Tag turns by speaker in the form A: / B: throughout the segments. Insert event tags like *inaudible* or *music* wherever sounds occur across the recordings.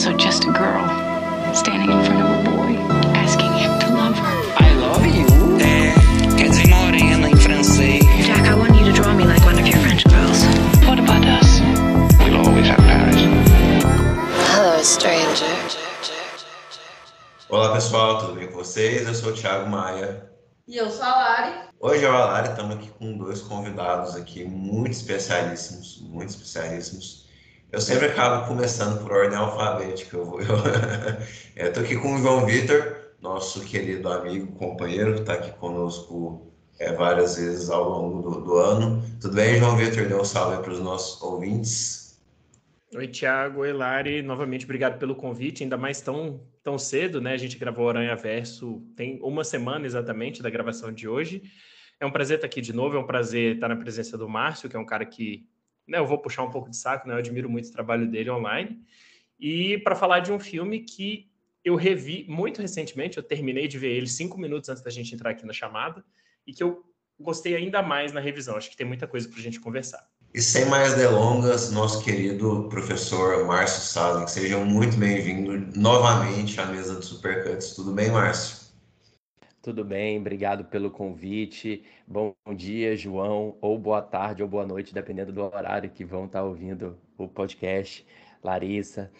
A: also just a girl standing in front of a boy, asking him to love her.
B: I love you. É, quer dizer morena em francês.
C: Jack, I want you to draw me like one of your French girls.
A: What about us?
D: We'll always have Paris.
C: Hello, stranger.
E: Olá pessoal, tudo bem com vocês? Eu sou o Thiago Maia.
F: E eu sou a Lari.
E: Hoje eu e a Lari estamos aqui com dois convidados aqui muito especialíssimos, muito especialíssimos. Eu sempre acabo começando por ordem alfabética. Eu, *laughs* eu, eu aqui com o João Vitor, nosso querido amigo, companheiro, que está aqui conosco é, várias vezes ao longo do, do ano. Tudo bem, João Vitor? Dê um salve para os nossos ouvintes.
G: Oi, Thiago, oi, Lari. Novamente, obrigado pelo convite, ainda mais tão, tão cedo, né? A gente gravou Aranha Verso tem uma semana exatamente da gravação de hoje. É um prazer estar aqui de novo, é um prazer estar na presença do Márcio, que é um cara que né, eu vou puxar um pouco de saco, né? Eu admiro muito o trabalho dele online. E para falar de um filme que eu revi muito recentemente, eu terminei de ver ele cinco minutos antes da gente entrar aqui na chamada, e que eu gostei ainda mais na revisão. Acho que tem muita coisa para a gente conversar.
E: E sem mais delongas, nosso querido professor Márcio Salem, seja muito bem-vindo novamente à mesa do Supercuts. Tudo bem, Márcio?
H: Tudo bem, obrigado pelo convite. Bom dia, João, ou boa tarde ou boa noite, dependendo do horário que vão estar ouvindo o podcast. Larissa.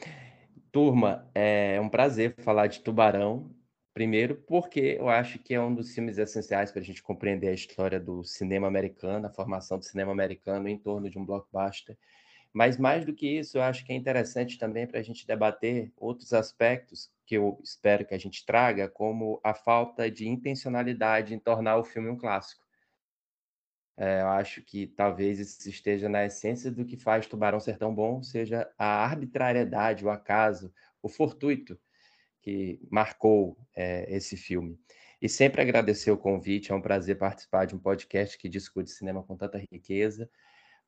H: Turma, é um prazer falar de Tubarão. Primeiro, porque eu acho que é um dos filmes essenciais para a gente compreender a história do cinema americano, a formação do cinema americano em torno de um blockbuster. Mas mais do que isso, eu acho que é interessante também para a gente debater outros aspectos que eu espero que a gente traga, como a falta de intencionalidade em tornar o filme um clássico. É, eu acho que talvez isso esteja na essência do que faz Tubarão ser tão bom, seja a arbitrariedade, o acaso, o fortuito que marcou é, esse filme. E sempre agradecer o convite, é um prazer participar de um podcast que discute cinema com tanta riqueza,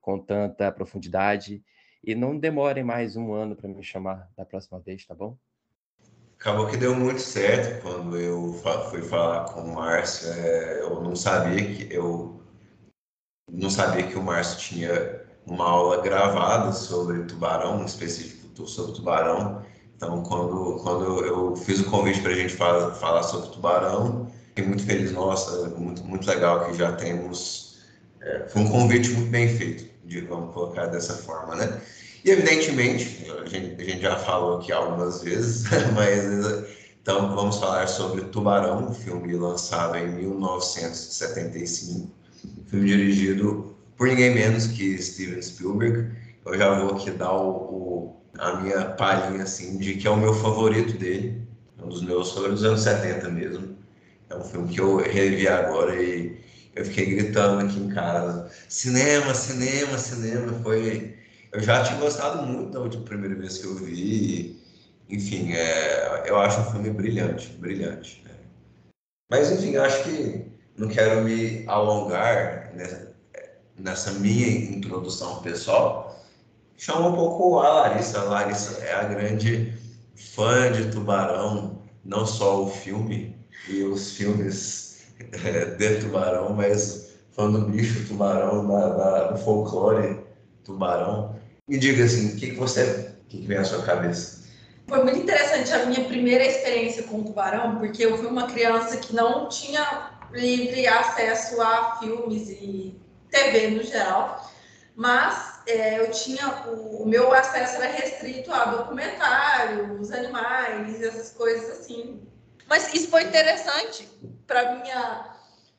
H: com tanta profundidade. E não demorem mais um ano para me chamar da próxima vez, tá bom?
E: Acabou que deu muito certo quando eu fui falar com o Márcio. É, eu não sabia que eu não sabia que o Márcio tinha uma aula gravada sobre tubarão, um específico sobre tubarão. Então, quando, quando eu fiz o convite para a gente falar, falar sobre tubarão, fiquei muito feliz. Nossa, muito, muito legal que já temos. É, foi um convite muito bem feito, de, vamos colocar dessa forma, né? E, evidentemente, a gente, a gente já falou aqui algumas vezes, *laughs* mas então vamos falar sobre Tubarão, um filme lançado em 1975, filme dirigido por ninguém menos que Steven Spielberg. Eu já vou aqui dar o, o a minha palhinha assim de que é o meu favorito dele, um dos meus favoritos dos anos 70 mesmo. É um filme que eu revi agora e eu fiquei gritando aqui em casa: cinema, cinema, cinema. Foi. Eu já tinha gostado muito da última primeira vez que eu vi. Enfim, é... eu acho um filme brilhante, brilhante. Né? Mas, enfim, acho que não quero me alongar nessa, nessa minha introdução pessoal chama um pouco a Larissa. A Larissa é a grande fã de Tubarão, não só o filme e os filmes é, de Tubarão, mas fã do bicho Tubarão, da, do folclore Tubarão. Me diga assim, o que, que você, o que, que vem à sua cabeça?
F: Foi muito interessante a minha primeira experiência com o Tubarão, porque eu fui uma criança que não tinha livre acesso a filmes e TV no geral, mas é, eu tinha o, o, meu acesso era restrito a documentários, animais, essas coisas assim. Mas isso foi interessante para minha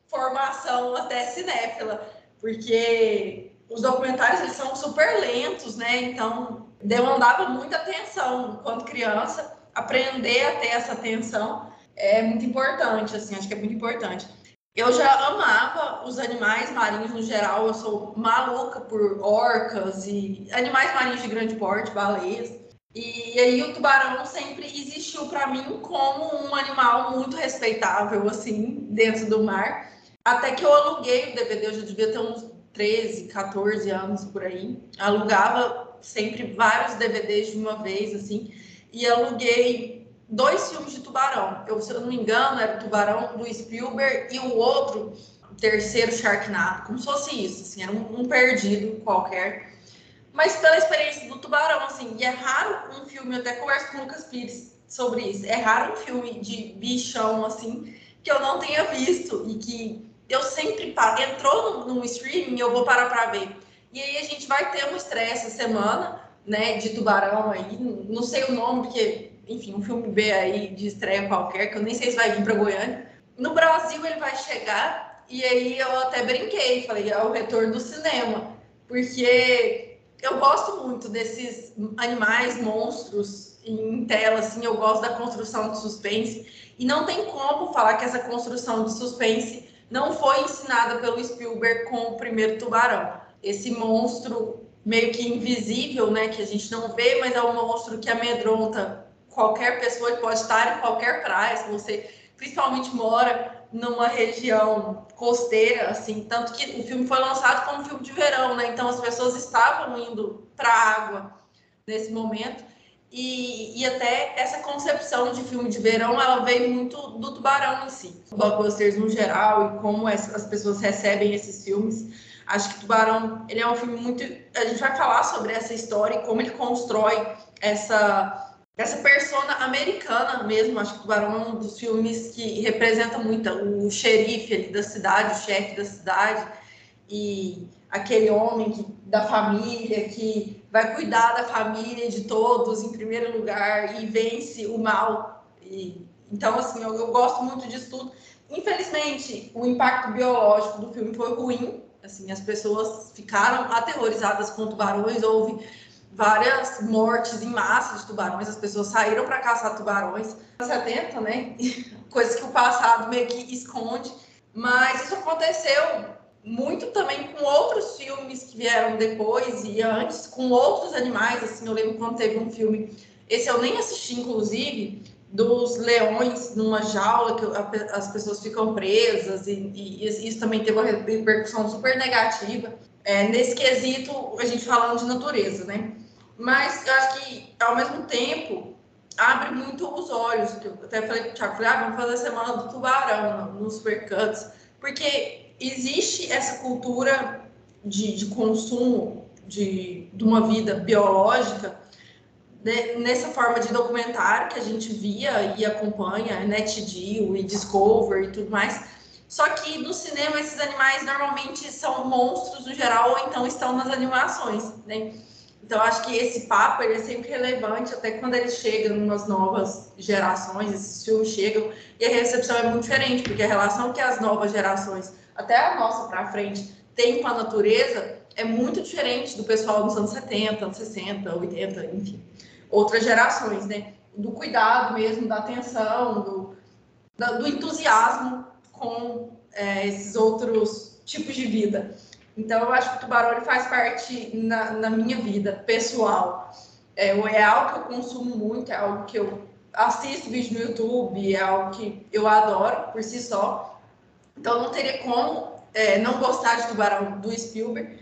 F: formação até cinéfila, porque os documentários eles são super lentos, né? Então demandava muita atenção quando criança. Aprender a ter essa atenção é muito importante, assim, acho que é muito importante. Eu já amava os animais marinhos no geral, eu sou maluca por orcas e animais marinhos de grande porte, baleias. E aí o tubarão sempre existiu para mim como um animal muito respeitável, assim, dentro do mar. Até que eu aluguei o DVD, eu já devia ter uns 13, 14 anos por aí. Alugava sempre vários DVDs de uma vez, assim, e aluguei dois filmes de tubarão. Eu, se eu não me engano, era o Tubarão do Spielberg e o outro, o terceiro Sharknado, como se fosse isso, assim, era um, um perdido qualquer. Mas pela experiência do tubarão, assim, e é raro um filme, eu até converso com o Lucas Pires sobre isso, é raro um filme de bichão, assim, que eu não tenha visto e que eu sempre paro, entrou num, streaming, eu vou parar para ver. E aí a gente vai ter uma estreia essa semana, né, de tubarão aí, não sei o nome, porque, enfim, um filme B aí de estreia qualquer, que eu nem sei se vai vir para Goiânia. No Brasil ele vai chegar, e aí eu até brinquei, falei, é o retorno do cinema, porque eu gosto muito desses animais, monstros em tela, assim, eu gosto da construção de suspense, e não tem como falar que essa construção de suspense não foi ensinada pelo Spielberg com o primeiro tubarão. Esse monstro meio que invisível, né, que a gente não vê, mas é um monstro que amedronta qualquer pessoa, ele pode estar em qualquer praia, se você principalmente mora numa região costeira, assim, tanto que o filme foi lançado como filme de verão, né? Então as pessoas estavam indo para a água nesse momento. E, e, até essa concepção de filme de verão, ela veio muito do Tubarão em si. Blockbusters no geral e como as pessoas recebem esses filmes. Acho que Tubarão, ele é um filme muito... A gente vai falar sobre essa história e como ele constrói essa, essa persona americana mesmo. Acho que Tubarão é um dos filmes que representa muito o xerife ali da cidade, o chefe da cidade. E aquele homem que, da família que vai cuidar da família de todos em primeiro lugar e vence o mal. E, então, assim, eu, eu gosto muito disso tudo. Infelizmente, o impacto biológico do filme foi ruim. Assim, as pessoas ficaram aterrorizadas com tubarões. Houve várias mortes em massa de tubarões. As pessoas saíram para caçar tubarões. 70, né? *laughs* Coisas que o passado meio que esconde. Mas isso aconteceu muito também com outros filmes que vieram depois e antes, com outros animais, assim, eu lembro quando teve um filme, esse eu nem assisti, inclusive, dos leões numa jaula que as pessoas ficam presas e, e isso também teve uma repercussão super negativa. É, nesse quesito, a gente falando de natureza, né? Mas eu acho que, ao mesmo tempo, abre muito os olhos. Eu até falei com o Thiago, falei, ah, vamos fazer a semana do tubarão nos supercuts, porque existe essa cultura de, de consumo de, de, uma vida biológica né, nessa forma de documentário que a gente via e acompanha, NetGeo e Discover e tudo mais. Só que no cinema esses animais normalmente são monstros no geral ou então estão nas animações, né? Então acho que esse papo ele é sempre relevante até quando ele chega nas novas gerações, esses filmes chegam e a recepção é muito diferente, porque a relação que as novas gerações até a nossa para frente, tem com a natureza é muito diferente do pessoal dos anos 70, anos 60, 80, enfim, outras gerações, né? Do cuidado mesmo, da atenção, do, do entusiasmo com é, esses outros tipos de vida. Então, eu acho que o tubarão faz parte na, na minha vida pessoal. É, é algo que eu consumo muito, é algo que eu assisto vídeo no YouTube, é algo que eu adoro por si só. Então não teria como é, não gostar de Tubarão do Spielberg,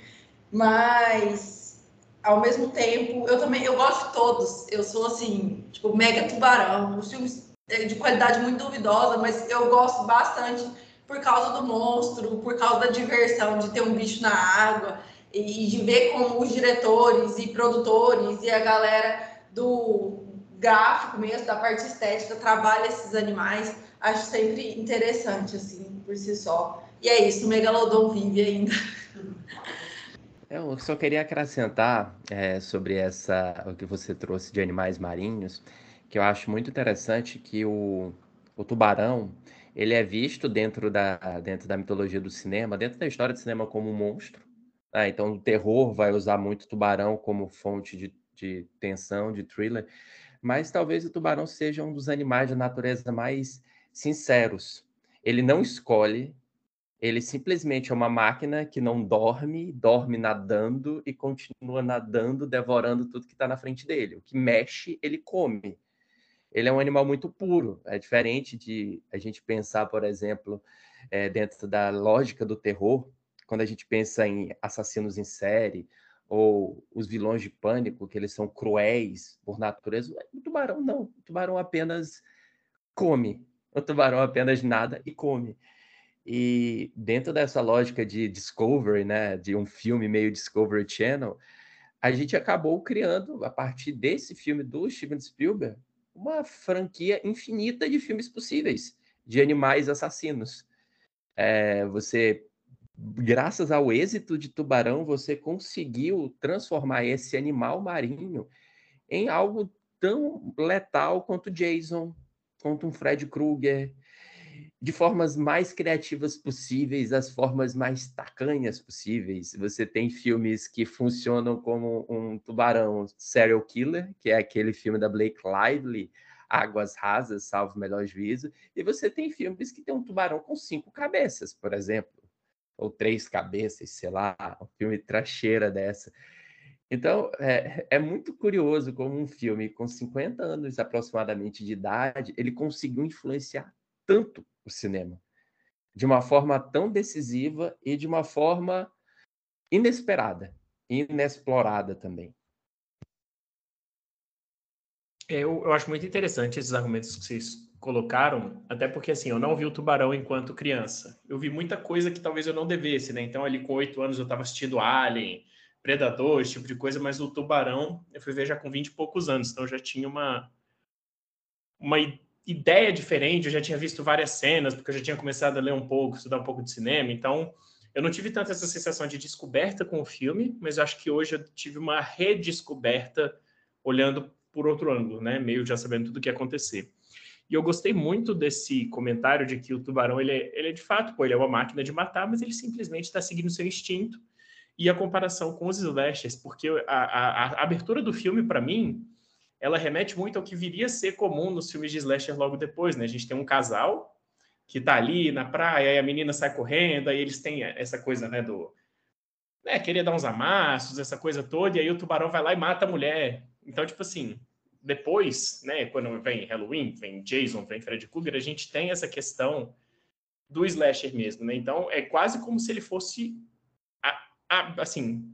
F: mas ao mesmo tempo eu também eu gosto de todos. Eu sou assim, tipo, mega Tubarão, os filmes é, de qualidade muito duvidosa, mas eu gosto bastante por causa do monstro, por causa da diversão de ter um bicho na água e de ver como os diretores e produtores e a galera do gráfico mesmo, da parte estética, trabalha esses animais. Acho sempre interessante, assim por si só. E é isso, o Megalodon vive ainda.
H: Eu só queria acrescentar é, sobre essa o que você trouxe de animais marinhos, que eu acho muito interessante que o, o tubarão ele é visto dentro da, dentro da mitologia do cinema, dentro da história do cinema como um monstro. Né? Então, o terror vai usar muito tubarão como fonte de, de tensão, de thriller, mas talvez o tubarão seja um dos animais da natureza mais sinceros, ele não escolhe, ele simplesmente é uma máquina que não dorme, dorme nadando e continua nadando, devorando tudo que está na frente dele. O que mexe, ele come. Ele é um animal muito puro. É diferente de a gente pensar, por exemplo, é, dentro da lógica do terror, quando a gente pensa em assassinos em série ou os vilões de pânico, que eles são cruéis por natureza. O tubarão não. O tubarão apenas come. O tubarão apenas nada e come. E dentro dessa lógica de Discovery, né, de um filme meio Discovery Channel, a gente acabou criando, a partir desse filme do Steven Spielberg, uma franquia infinita de filmes possíveis de animais assassinos. É, você, graças ao êxito de Tubarão, você conseguiu transformar esse animal marinho em algo tão letal quanto Jason, quanto um Fred Krueger, de formas mais criativas possíveis, as formas mais tacanhas possíveis. Você tem filmes que funcionam como um tubarão serial killer, que é aquele filme da Blake Lively, Águas Rasas, salvo melhor juízo, e você tem filmes que tem um tubarão com cinco cabeças, por exemplo, ou três cabeças, sei lá, um filme tracheira dessa. Então, é, é, muito curioso como um filme com 50 anos aproximadamente de idade, ele conseguiu influenciar tanto o cinema. De uma forma tão decisiva e de uma forma inesperada, inexplorada também.
G: É, eu, eu acho muito interessante esses argumentos que vocês colocaram, até porque assim, eu não vi o Tubarão enquanto criança. Eu vi muita coisa que talvez eu não devesse, né? Então, ali com oito anos eu estava assistindo Alien, Predador, esse tipo de coisa, mas o Tubarão eu fui ver já com 20 e poucos anos, então eu já tinha uma, uma ideia diferente, eu já tinha visto várias cenas, porque eu já tinha começado a ler um pouco, estudar um pouco de cinema, então eu não tive tanta essa sensação de descoberta com o filme, mas acho que hoje eu tive uma redescoberta olhando por outro ângulo, né, meio já sabendo tudo o que ia acontecer. E eu gostei muito desse comentário de que o tubarão, ele é, ele é de fato, pô, ele é uma máquina de matar, mas ele simplesmente está seguindo seu instinto, e a comparação com os slashers, porque a, a, a abertura do filme, para mim, ela remete muito ao que viria a ser comum nos filmes de slasher logo depois, né? A gente tem um casal que tá ali na praia, e a menina sai correndo, aí eles têm essa coisa, né, do... Né, querer dar uns amassos, essa coisa toda, e aí o tubarão vai lá e mata a mulher. Então, tipo assim, depois, né, quando vem Halloween, vem Jason, vem Freddy Krueger, a gente tem essa questão do slasher mesmo, né? Então, é quase como se ele fosse assim,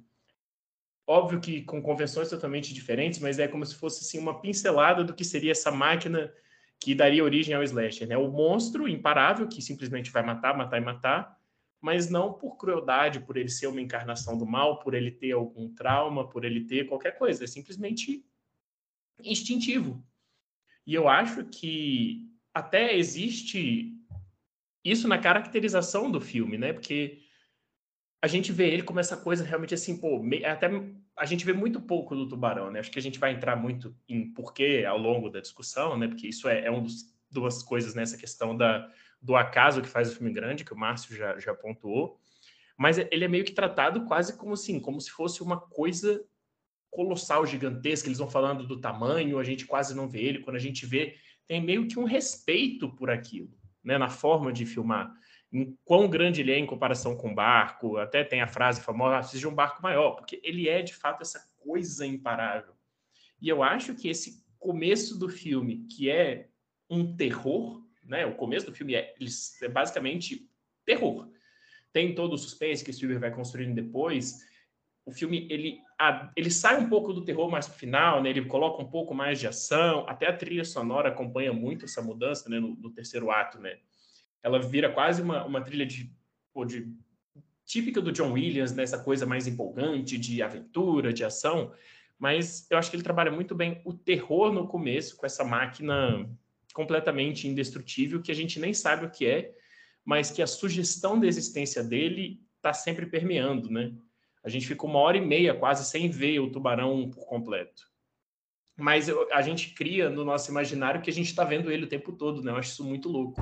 G: óbvio que com convenções totalmente diferentes, mas é como se fosse assim, uma pincelada do que seria essa máquina que daria origem ao slasher, né? O monstro imparável que simplesmente vai matar, matar e matar, mas não por crueldade, por ele ser uma encarnação do mal, por ele ter algum trauma, por ele ter qualquer coisa, é simplesmente instintivo. E eu acho que até existe isso na caracterização do filme, né? Porque a gente vê ele como essa coisa realmente assim, pô, até a gente vê muito pouco do tubarão, né? Acho que a gente vai entrar muito em porquê ao longo da discussão, né? Porque isso é, é um dos duas coisas nessa né? questão da, do acaso que faz o filme grande, que o Márcio já, já pontuou. Mas ele é meio que tratado quase como assim, como se fosse uma coisa colossal, gigantesca. Eles vão falando do tamanho, a gente quase não vê ele. Quando a gente vê, tem meio que um respeito por aquilo, né? Na forma de filmar em quão grande ele é em comparação com o barco. Até tem a frase famosa: ah, precisa de um barco maior, porque ele é de fato essa coisa imparável. E eu acho que esse começo do filme, que é um terror, né? O começo do filme é, é basicamente terror. Tem todo o suspense que o Spielberg vai construindo depois. O filme ele, ele sai um pouco do terror mais pro final, né? Ele coloca um pouco mais de ação. Até a trilha sonora acompanha muito essa mudança, né? No, no terceiro ato, né? Ela vira quase uma, uma trilha de, de típica do John Williams, nessa né? coisa mais empolgante de aventura, de ação, mas eu acho que ele trabalha muito bem o terror no começo com essa máquina completamente indestrutível que a gente nem sabe o que é, mas que a sugestão da existência dele está sempre permeando, né? A gente fica uma hora e meia quase sem ver o tubarão por completo. Mas eu, a gente cria no nosso imaginário que a gente está vendo ele o tempo todo, né? Eu acho isso muito louco.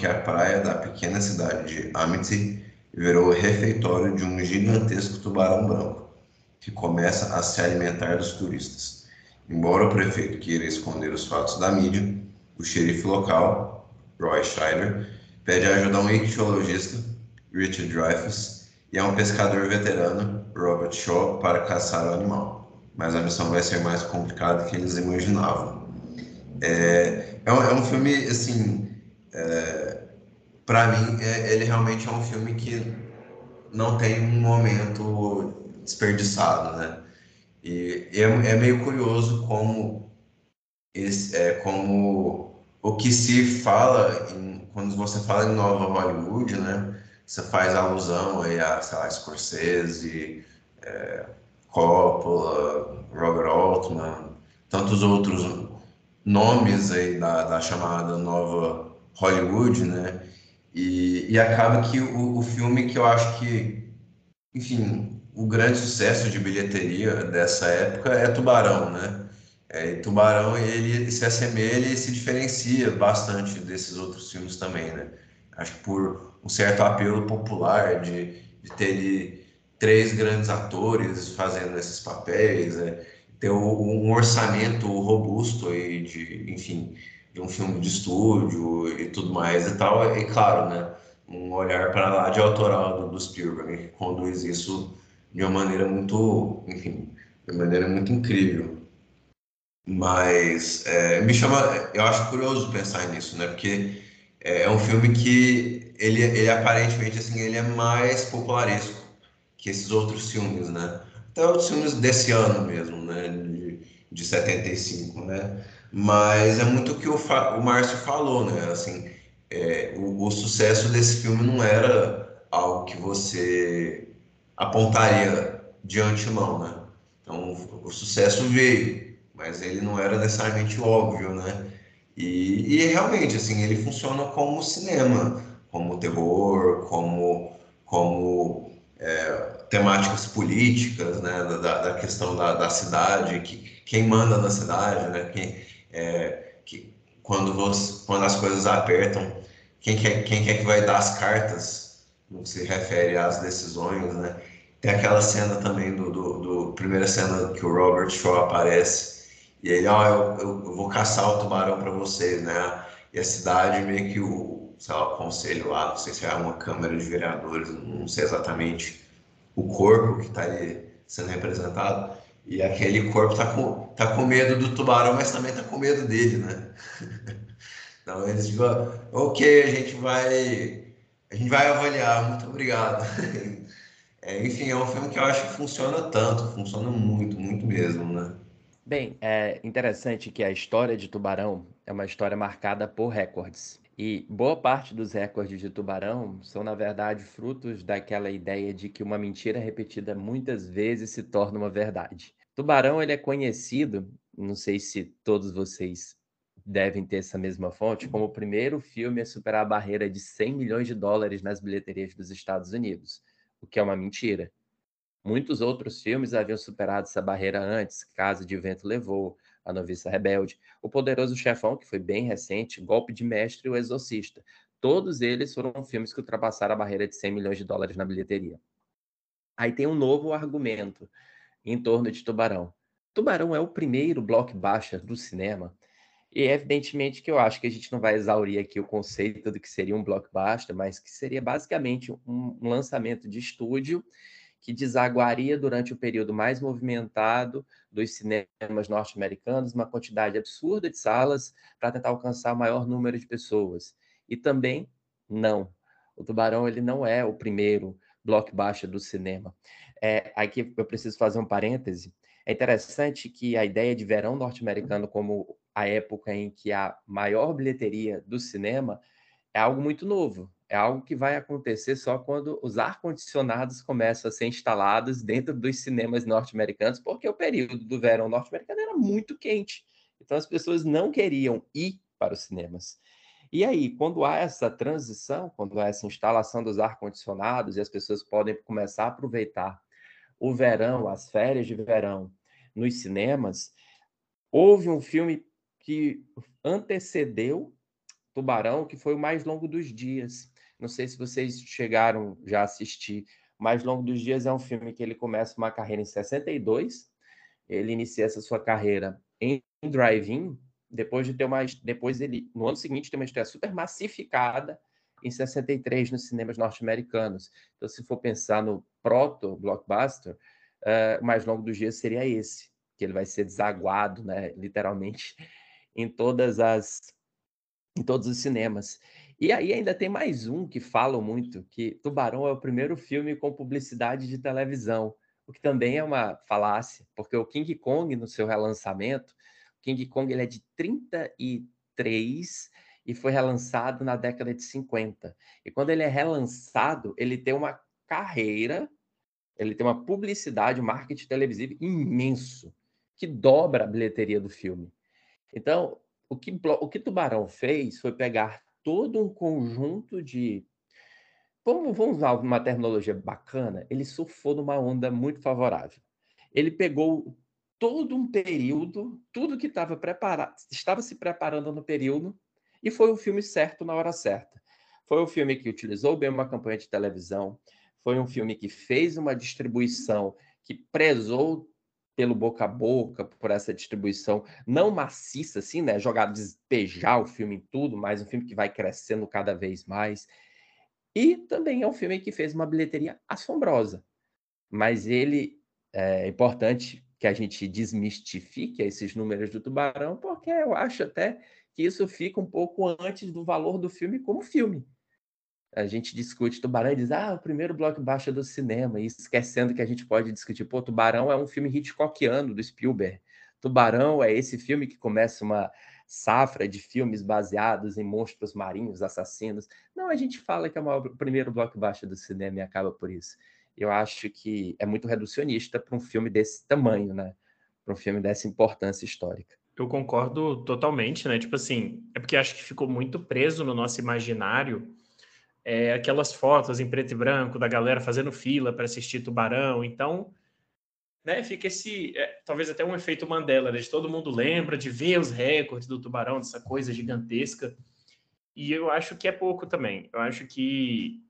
E: Que a praia da pequena cidade de Amity virou refeitório de um gigantesco tubarão branco, que começa a se alimentar dos turistas. Embora o prefeito queira esconder os fatos da mídia, o xerife local, Roy Scheider, pede ajuda a um ictiologista, Richard Dreyfuss, e é um pescador veterano, Robert Shaw, para caçar o animal. Mas a missão vai ser mais complicada do que eles imaginavam. É, é, um, é um filme, assim, é, para mim, é, ele realmente é um filme que não tem um momento desperdiçado, né? E é, é meio curioso como, esse, é, como o que se fala, em, quando você fala em Nova Hollywood, né? Você faz alusão aí a, sei lá, Scorsese, é, Coppola, Robert Altman, tantos outros nomes aí da, da chamada Nova Hollywood, né? E, e acaba que o, o filme que eu acho que, enfim, o grande sucesso de bilheteria dessa época é Tubarão, né? É, Tubarão ele se assemelha e se diferencia bastante desses outros filmes também, né? Acho que por um certo apelo popular de, de ter ali, três grandes atores fazendo esses papéis, é, ter um orçamento robusto aí de, enfim, de um filme de estúdio e tudo mais e tal, e claro, né, um olhar para lá de autoral do, do Spielberg, que conduz isso de uma maneira muito, enfim, de uma maneira muito incrível. Mas é, me chama, eu acho curioso pensar nisso, né, porque é, é um filme que ele, ele aparentemente, assim, ele é mais popularesco que esses outros filmes, né, até outros filmes desse ano mesmo, né, de, de 75, né, mas é muito o que o, o Márcio falou, né? Assim, é, o, o, sucesso desse filme não era algo que você apontaria de antemão, né? Então, o, sucesso veio, mas ele não era necessariamente óbvio, né? E, e realmente, assim, ele funciona como cinema, como terror, como, como é, temáticas políticas, né? Da, da questão da, da cidade, que, quem manda na cidade, né? Quem, é, que quando, você, quando as coisas apertam, quem quer, quem quer que vai dar as cartas no que se refere às decisões, né? Tem aquela cena também do, do, do primeira cena que o Robert Shaw aparece e ele, ó, oh, eu, eu, vou caçar o tubarão para vocês, né? E a cidade meio que o, sei lá, o conselho lá, não sei se é uma câmara de vereadores, não sei exatamente o corpo que está ali sendo representado, e aquele corpo tá com, tá com medo do tubarão, mas também tá com medo dele, né? *laughs* Então eles ficam, ok, a gente vai, a gente vai avaliar, muito obrigado. *laughs* É, enfim, é um filme que eu acho que funciona tanto, funciona muito, muito mesmo, né?
H: Bem, é interessante que a história de Tubarão é uma história marcada por recordes. E boa parte dos recordes de Tubarão são, na verdade, frutos daquela ideia de que uma mentira repetida muitas vezes se torna uma verdade. Tubarão ele é conhecido, não sei se todos vocês devem ter essa mesma fonte, como o primeiro filme a superar a barreira de 100 milhões de dólares nas bilheterias dos Estados Unidos, o que é uma mentira. Muitos outros filmes haviam superado essa barreira antes, Casa de Vento Levou, A Noviça Rebelde, O Poderoso Chefão, que foi bem recente, Golpe de Mestre e O Exorcista. Todos eles foram filmes que ultrapassaram a barreira de 100 milhões de dólares na bilheteria. Aí tem um novo argumento em torno de Tubarão. Tubarão é o primeiro blockbuster do cinema, e evidentemente que eu acho que a gente não vai exaurir aqui o conceito do que seria um blockbuster, mas que seria basicamente um, um lançamento de estúdio que desaguaria durante o período mais movimentado dos cinemas norte-americanos, uma quantidade absurda de salas para tentar alcançar o maior número de pessoas. E também não. O Tubarão ele não é o primeiro blockbuster do cinema. É, aqui eu preciso fazer um parêntese. É interessante que a ideia de verão norte-americano como a época em que a maior bilheteria do cinema é algo muito novo. É algo que vai acontecer só quando os ar-condicionados começam a ser instalados dentro dos cinemas norte-americanos, porque o período do verão norte-americano era muito quente. Então as pessoas não queriam ir para os cinemas. E aí, quando há essa transição, quando há essa instalação dos ar-condicionados e as pessoas podem começar a aproveitar o verão, as férias de verão nos cinemas, houve um filme que antecedeu Tubarão, que foi o mais longo dos dias. Não sei se vocês chegaram já a assistir. Mais longo dos dias é um filme que ele começa uma carreira em 62. Ele inicia essa sua carreira em drive-in, depois de ter uma depois ele no ano seguinte tem uma estreia super massificada em 63 nos cinemas norte-americanos. Então, se for pensar no proto-blockbuster, uh, o mais longo dos dias seria esse, que ele vai ser desaguado, né, literalmente, em todas as em todos os cinemas. E aí ainda tem mais um que falam muito, que Tubarão é o primeiro filme com publicidade de televisão, o que também é uma falácia, porque o King Kong, no seu relançamento, o King Kong ele é de 33 e foi relançado na década de 50. E quando ele é relançado, ele tem uma carreira, ele tem uma publicidade, um marketing televisivo imenso, que dobra a bilheteria do filme. Então, o que, o que Tubarão fez foi pegar todo um conjunto de. Vamos, vamos usar uma terminologia bacana. Ele surfou numa onda muito favorável. Ele pegou todo um período, tudo que estava preparado, estava se preparando no período, e foi o filme certo na hora certa. Foi um filme que utilizou bem uma campanha de televisão, foi um filme que fez uma distribuição que prezou pelo boca a boca, por essa distribuição não maciça, assim, né? Jogar, despejar o filme em tudo, mas um filme que vai crescendo cada vez mais. E também é um filme que fez uma bilheteria assombrosa. Mas ele é importante que a gente desmistifique esses números do Tubarão, porque eu acho até que isso fica um pouco antes do valor do filme como filme a gente discute Tubarão e diz, ah, o primeiro blockbuster do cinema, e esquecendo que a gente pode discutir, pô, Tubarão é um filme Hitchcockiano do Spielberg. Tubarão é esse filme que começa uma safra de filmes baseados em monstros marinhos, assassinos. Não, a gente fala que é o primeiro blockbuster do cinema e acaba por isso. Eu acho que é muito reducionista para um filme desse tamanho, né? Para um filme dessa importância histórica.
G: Eu concordo totalmente, né? Tipo assim, é porque acho que ficou muito preso no nosso imaginário é, aquelas fotos em preto e branco da galera fazendo fila para assistir Tubarão. Então, né, fica esse, é, talvez até um efeito Mandela, né, de todo mundo lembra de ver os recordes do Tubarão, dessa coisa gigantesca. E eu acho que é pouco também. Eu acho que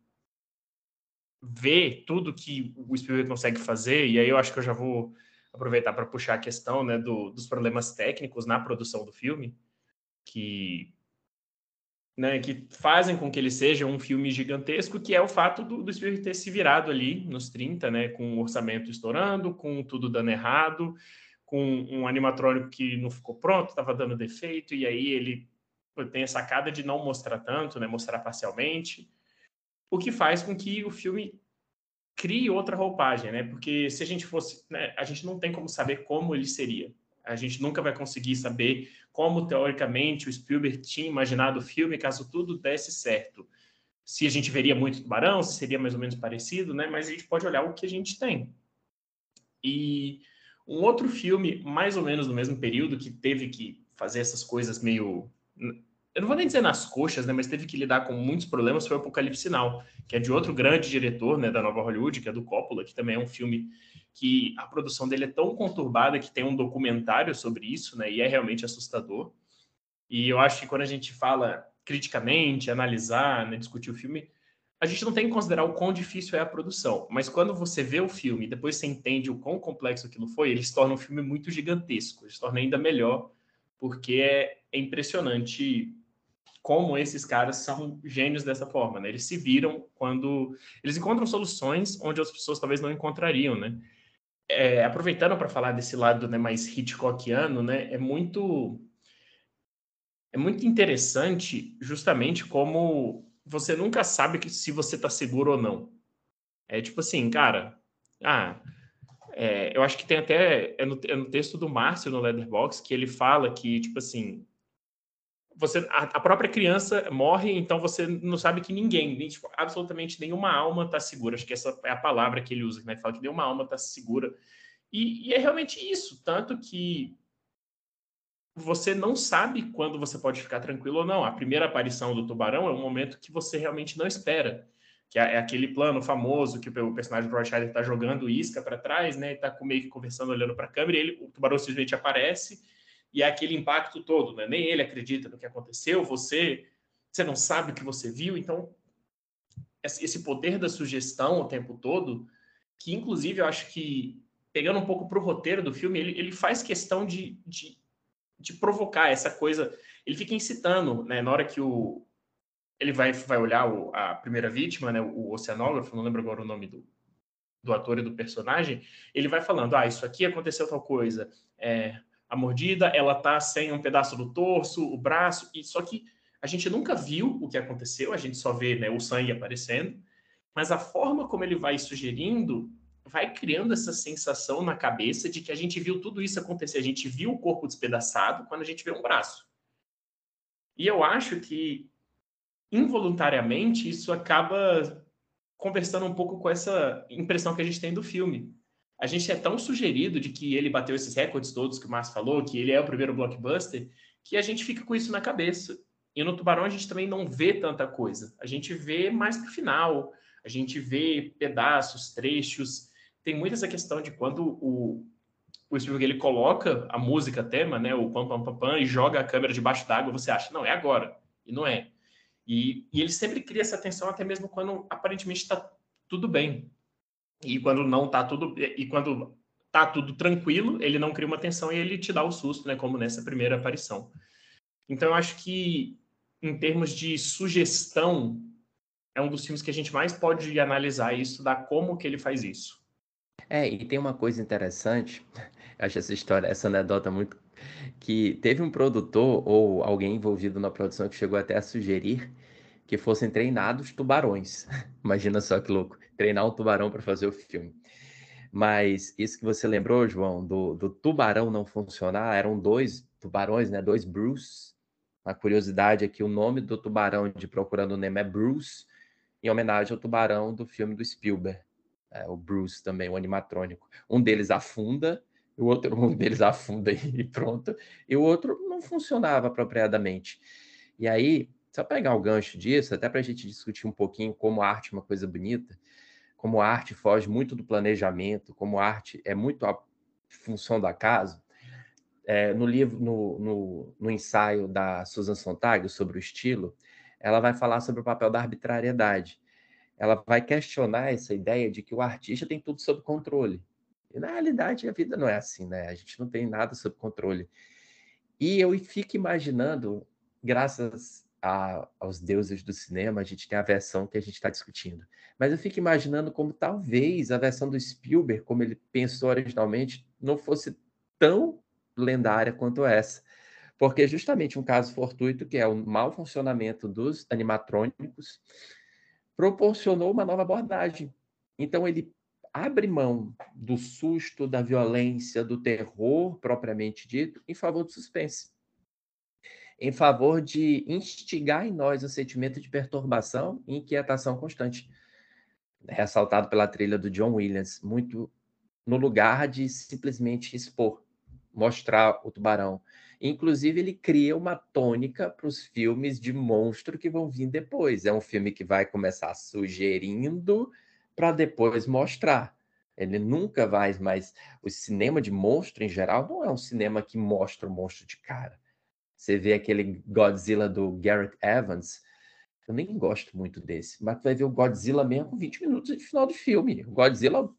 G: ver tudo que o Spielberg consegue fazer, e aí eu acho que eu já vou aproveitar para puxar a questão né, do, dos problemas técnicos na produção do filme, que né, que fazem com que ele seja um filme gigantesco, que é o fato do, do Spielberg ter se virado ali nos 30, né, com o orçamento estourando, com tudo dando errado, com um animatrônico que não ficou pronto, estava dando defeito, e aí ele tem a sacada de não mostrar tanto, né, mostrar parcialmente, o que faz com que o filme crie outra roupagem, né? Porque se a gente fosse, né, a gente não tem como saber como ele seria. A gente nunca vai conseguir saber como, teoricamente, o Spielberg tinha imaginado o filme caso tudo desse certo. Se a gente veria muito Tubarão, se seria mais ou menos parecido, né? Mas a gente pode olhar o que a gente tem. E um outro filme, mais ou menos no mesmo período, que teve que fazer essas coisas meio. Eu não vou nem dizer nas coxas, né? Mas teve que lidar com muitos problemas, foi o Apocalipse Sinal, que é de outro grande diretor, né? Da nova Hollywood, que é do Coppola, que também é um filme que a produção dele é tão conturbada que tem um documentário sobre isso, né? E é realmente assustador. E eu acho que quando a gente fala criticamente, analisar, né, discutir o filme, a gente não tem que considerar o quão difícil é a produção. Mas quando você vê o filme e depois você entende o quão complexo aquilo foi, ele se torna um filme muito gigantesco. Ele se torna ainda melhor, porque é, é impressionante como esses caras são gênios dessa forma, né? Eles se viram quando eles encontram soluções onde as pessoas talvez não encontrariam, né? é, aproveitando para falar desse lado né, mais Hitchcockiano, né, é muito é muito interessante justamente como você nunca sabe que, se você está seguro ou não. É tipo assim, cara, ah, é, eu acho que tem até é no, é no texto do Márcio no Leatherbox que ele fala que tipo assim você a, a, própria criança morre, então você não sabe que ninguém, nem, tipo, absolutamente nenhuma alma está segura. Acho que essa é a palavra que ele usa, né? Ele fala que nenhuma alma está segura. E, e, é realmente isso, tanto que você não sabe quando você pode ficar tranquilo ou não. A primeira aparição do tubarão é um momento que você realmente não espera, que é, é aquele plano famoso que o personagem do Scheider está jogando isca para trás, né? Está meio que conversando, olhando para a câmera, e ele, o tubarão simplesmente aparece e é aquele impacto todo, né? Nem ele acredita no que aconteceu, você você não sabe o que você viu, então esse poder da sugestão o tempo todo, que inclusive eu acho que pegando um pouco para o roteiro do filme, ele, ele faz questão de, de, de, provocar essa coisa. Ele fica incitando, né? Na hora que o, ele vai, vai olhar o, a primeira vítima, né, o oceanógrafo, não lembro agora o nome do, do ator e do personagem, ele vai falando, ah, isso aqui aconteceu tal coisa, é, a mordida, ela tá sem um pedaço do torso, o braço, e só que a gente nunca viu o que aconteceu, a gente só vê né, o sangue aparecendo, mas a forma como ele vai sugerindo vai criando essa sensação na cabeça de que a gente viu tudo isso acontecer, a gente viu o corpo despedaçado quando a gente vê um braço. E eu acho que involuntariamente isso acaba conversando um pouco com essa impressão que a gente tem do filme. A gente é tão sugerido de que ele bateu esses recordes todos que o Márcio falou, que ele é o primeiro blockbuster, que a gente fica com isso na cabeça. E no Tubarão a gente também não vê tanta coisa. A gente vê mais pro final, a gente vê pedaços, trechos. Tem muito essa questão de quando o, o Spielberg ele coloca a música tema, né, o pam pam pam pam, e joga a câmera debaixo d'água, você acha, não, é agora. E não é. E, e ele sempre cria essa tensão até mesmo quando aparentemente está tudo bem. E quando não está tudo e quando tá tudo tranquilo, ele não cria uma tensão e ele te dá o susto, né, como nessa primeira aparição. Então eu acho que em termos de sugestão é um dos filmes que a gente mais pode analisar e estudar como que ele faz isso.
H: É, e tem uma coisa interessante, *laughs* acho essa história, essa anedota muito que teve um produtor ou alguém envolvido na produção que chegou até a sugerir que fossem treinados tubarões. *laughs* Imagina só que louco, treinar um tubarão para fazer o filme. Mas isso que você lembrou, João, do, do tubarão não funcionar, eram dois tubarões, né? Dois Bruce. A curiosidade é que o nome do tubarão de Procurando Nemo é Bruce, em homenagem ao tubarão do filme do Spielberg. É, o Bruce também, o animatrônico. Um deles afunda o outro *laughs* um deles afunda e pronto, e o outro não funcionava apropriadamente. E aí, só pegar o gancho disso, até para a gente discutir um pouquinho como a arte é uma coisa bonita, como a arte foge muito do planejamento, como a arte é muito a função do acaso. É, no livro, no, no, no, ensaio da Susan Sontag sobre o estilo, ela vai falar sobre o papel da arbitrariedade. Ela vai questionar essa ideia de que o artista tem tudo sob controle. E na realidade a vida não é assim, né? A gente não tem nada sob controle. E eu fico imaginando, graças a, aos deuses do cinema, a gente tem a versão que a gente está discutindo. Mas eu fico imaginando como talvez a versão do Spielberg, como ele pensou originalmente, não fosse tão lendária quanto essa. Porque justamente um caso fortuito, que é o mau funcionamento dos animatrônicos, proporcionou uma nova abordagem. Então ele abre mão do susto, da violência, do terror propriamente dito, em favor do suspense. Em favor de instigar em nós o sentimento de perturbação e inquietação constante. Ressaltado pela trilha do John Williams, muito no lugar de simplesmente expor, mostrar o tubarão. Inclusive, ele cria uma tônica para os filmes de monstro que vão vir depois. É um filme que vai começar sugerindo para depois mostrar. Ele nunca vai mais. O cinema de monstro, em geral, não é um cinema que mostra o monstro de cara. Você vê aquele Godzilla do Garrett Evans, eu nem gosto muito desse, mas tu vai ver o Godzilla mesmo com 20 minutos de final de filme. O Godzilla,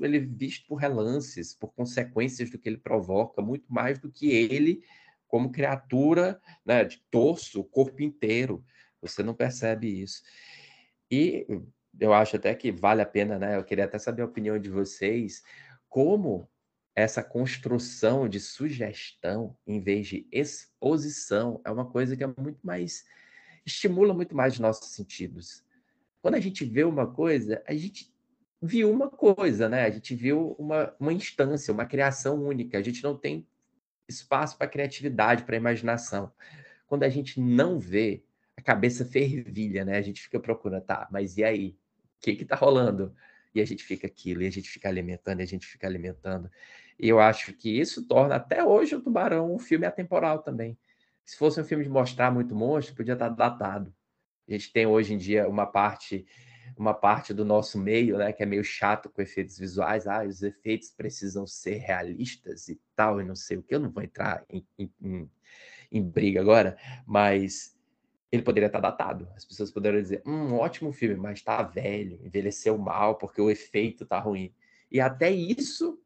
H: ele é visto por relances, por consequências do que ele provoca, muito mais do que ele como criatura né, de torso, o corpo inteiro. Você não percebe isso. E eu acho até que vale a pena, né? Eu queria até saber a opinião de vocês, como essa construção de sugestão em vez de exposição é uma coisa que é muito mais estimula muito mais os nossos sentidos. Quando a gente vê uma coisa, a gente viu uma coisa, né? A gente viu uma, uma instância, uma criação única. A gente não tem espaço para criatividade, para imaginação. Quando a gente não vê, a cabeça fervilha, né? A gente fica procurando, tá, mas e aí? que que tá rolando? E a gente fica aquilo, e a gente fica alimentando, e a gente fica alimentando. E eu acho que isso torna até hoje o Tubarão um filme atemporal também. Se fosse um filme de mostrar muito monstro, podia estar datado. A gente tem hoje em dia uma parte uma parte do nosso meio, né, que é meio chato com efeitos visuais, ah, os efeitos precisam ser realistas e tal, e não sei o que, eu não vou entrar em, em, em, em briga agora, mas ele poderia estar datado. As pessoas poderiam dizer, um ótimo filme, mas está velho, envelheceu mal porque o efeito está ruim. E até isso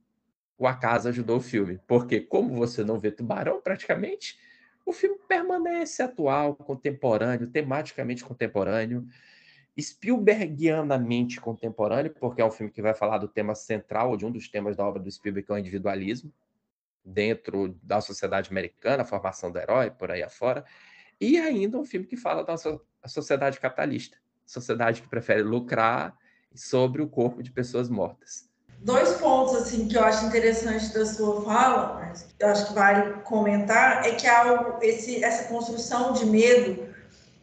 H: o acaso ajudou o filme, porque como você não vê tubarão praticamente, o filme permanece atual, contemporâneo, tematicamente contemporâneo, Spielbergianamente contemporâneo, porque é um filme que vai falar do tema central, de um dos temas da obra do Spielberg, que é o individualismo, dentro da sociedade americana, a formação do herói, por aí afora, e ainda um filme que fala da sociedade capitalista, sociedade que prefere lucrar sobre o corpo de pessoas mortas.
F: Dois pontos assim que eu acho interessante da sua fala, mas eu acho que vale comentar, é que há esse, essa construção de medo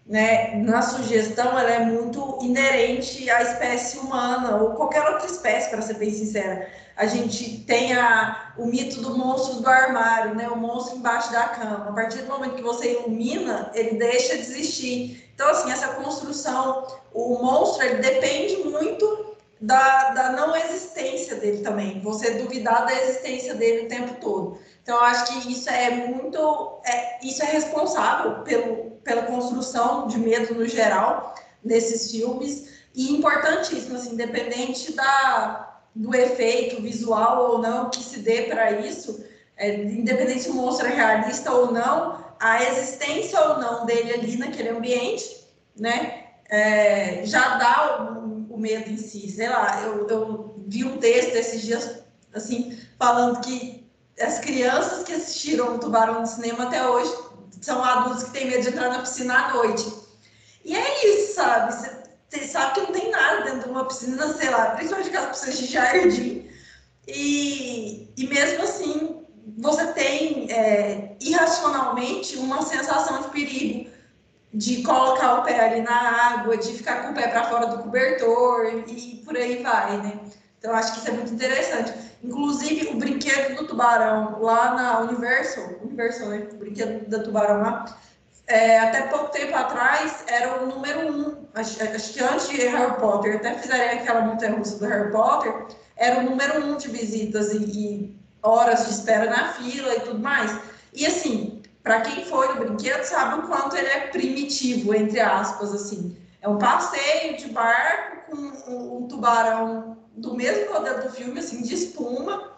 F: né, na sugestão, ela é muito inerente à espécie humana ou qualquer outra espécie, para ser bem sincera. A gente tem a, o mito do monstro do armário, né, o monstro embaixo da cama. A partir do momento que você ilumina, ele deixa de existir. Então, assim, essa construção, o monstro, ele depende muito da, da não existência dele também. Você duvidar da existência dele o tempo todo. Então, eu acho que isso é muito, é, isso é responsável pelo, pela construção de medo no geral nesses filmes e importantíssimo, assim, independente da, do efeito visual ou não que se dê para isso, é, independente se o monstro é realista ou não, a existência ou não dele ali naquele ambiente, né, é, já dá o, o, medo em si. Sei lá, eu, eu vi um texto esses dias, assim, falando que as crianças que assistiram o Tubarão no cinema até hoje são adultos que têm medo de entrar na piscina à noite. E é isso, sabe? Você sabe que não tem nada dentro de uma piscina, sei lá, principalmente aquelas piscinas de jardim. E, e mesmo assim, você tem é, irracionalmente uma sensação de perigo de colocar o pé ali na água, de ficar com o pé para fora do cobertor e por aí vai, né? Então, acho que isso é muito interessante. Inclusive, o brinquedo do tubarão lá na Universal, Universal, né? O brinquedo do tubarão lá, é, até pouco tempo atrás era o número um. Acho, acho, que antes de Harry Potter, até fizeram aquela montanha russa do Harry Potter, era o número um de visitas e, e horas de espera na fila e tudo mais. E assim, para quem foi no brinquedo, sabe o quanto ele é primitivo, entre aspas, assim. É um passeio de barco com um, um tubarão do mesmo modelo do filme, assim, de espuma,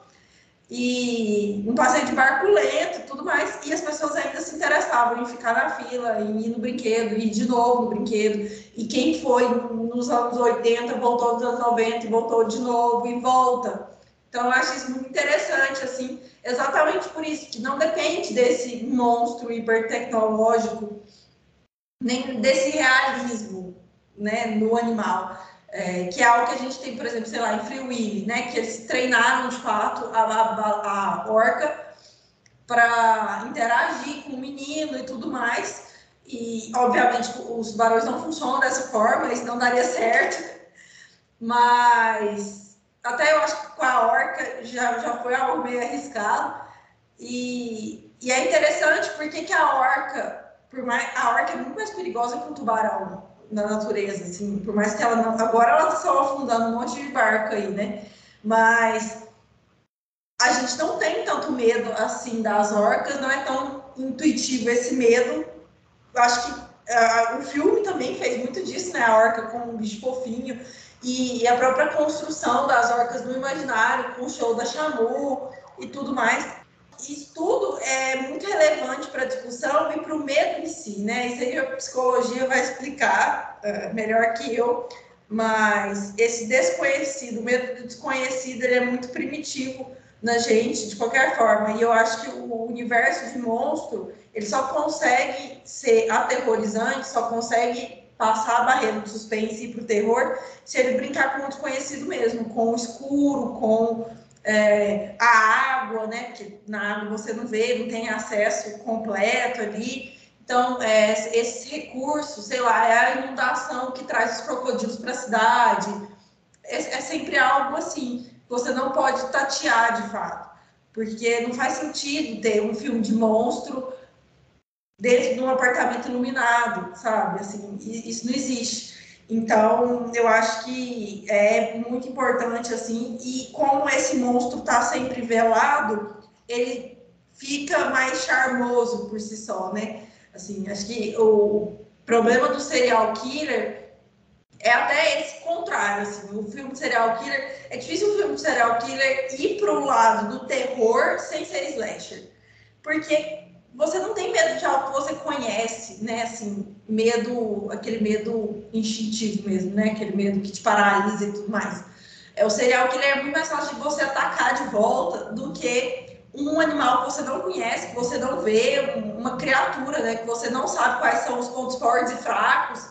F: e um passeio de barco lento tudo mais, e as pessoas ainda se interessavam em ficar na fila, em ir no brinquedo, e de novo no brinquedo, e quem foi nos anos 80 voltou nos anos 90 e voltou de novo e volta. Então eu acho isso muito interessante, assim, exatamente por isso, que não depende desse monstro hipertecnológico, nem desse realismo, né, no animal é, que é algo que a gente tem, por exemplo, sei lá, em Free Willy, né? Que eles treinaram de fato a, a, a orca para interagir com o menino e tudo mais. E, obviamente, os barões não funcionam dessa forma, isso não daria certo. Mas até eu acho que com a orca já, já foi algo meio arriscado. E, e é interessante porque que a orca, por mais, a orca é muito mais perigosa que um tubarão na natureza, assim, por mais que ela não. Agora ela está só afundando um monte de barco aí, né? Mas a gente não tem tanto medo assim das orcas, não é tão intuitivo esse medo. Acho que uh, o filme também fez muito disso, né? A orca com um bicho fofinho e, e a própria construção das orcas no imaginário, com o show da Chamu e tudo mais isso tudo é muito relevante para a discussão e para o medo em si, né? Isso aí a psicologia vai explicar uh, melhor que eu, mas esse desconhecido, o medo do desconhecido, ele é muito primitivo na gente, de qualquer forma. E eu acho que o universo de monstro, ele só consegue ser aterrorizante, só consegue passar a barreira do suspense e para o terror se ele brincar com o desconhecido mesmo, com o escuro, com é, a água, né? Porque na água você não vê, não tem acesso completo ali. Então, é, esses recursos, sei lá, é a inundação que traz os crocodilos para a cidade. É, é, sempre algo assim, você não pode tatear de fato, porque não faz sentido ter um filme de monstro dentro de um apartamento iluminado, sabe? Assim, isso não existe. Então, eu acho que é muito importante, assim, e como esse monstro está sempre velado, ele fica mais charmoso por si só, né? Assim, acho que o problema do serial killer é até esse contrário, assim, o filme de serial killer, é difícil um filme de serial killer ir para o lado do terror sem ser slasher, porque você não tem medo de algo que você conhece, né? Assim, medo, aquele medo instintivo mesmo, né? Aquele medo que te paralisa e tudo mais. É o serial killer é muito mais fácil de você atacar de volta do que um animal que você não conhece, que você não vê, uma criatura, né? Que você não sabe quais são os pontos fortes e fracos,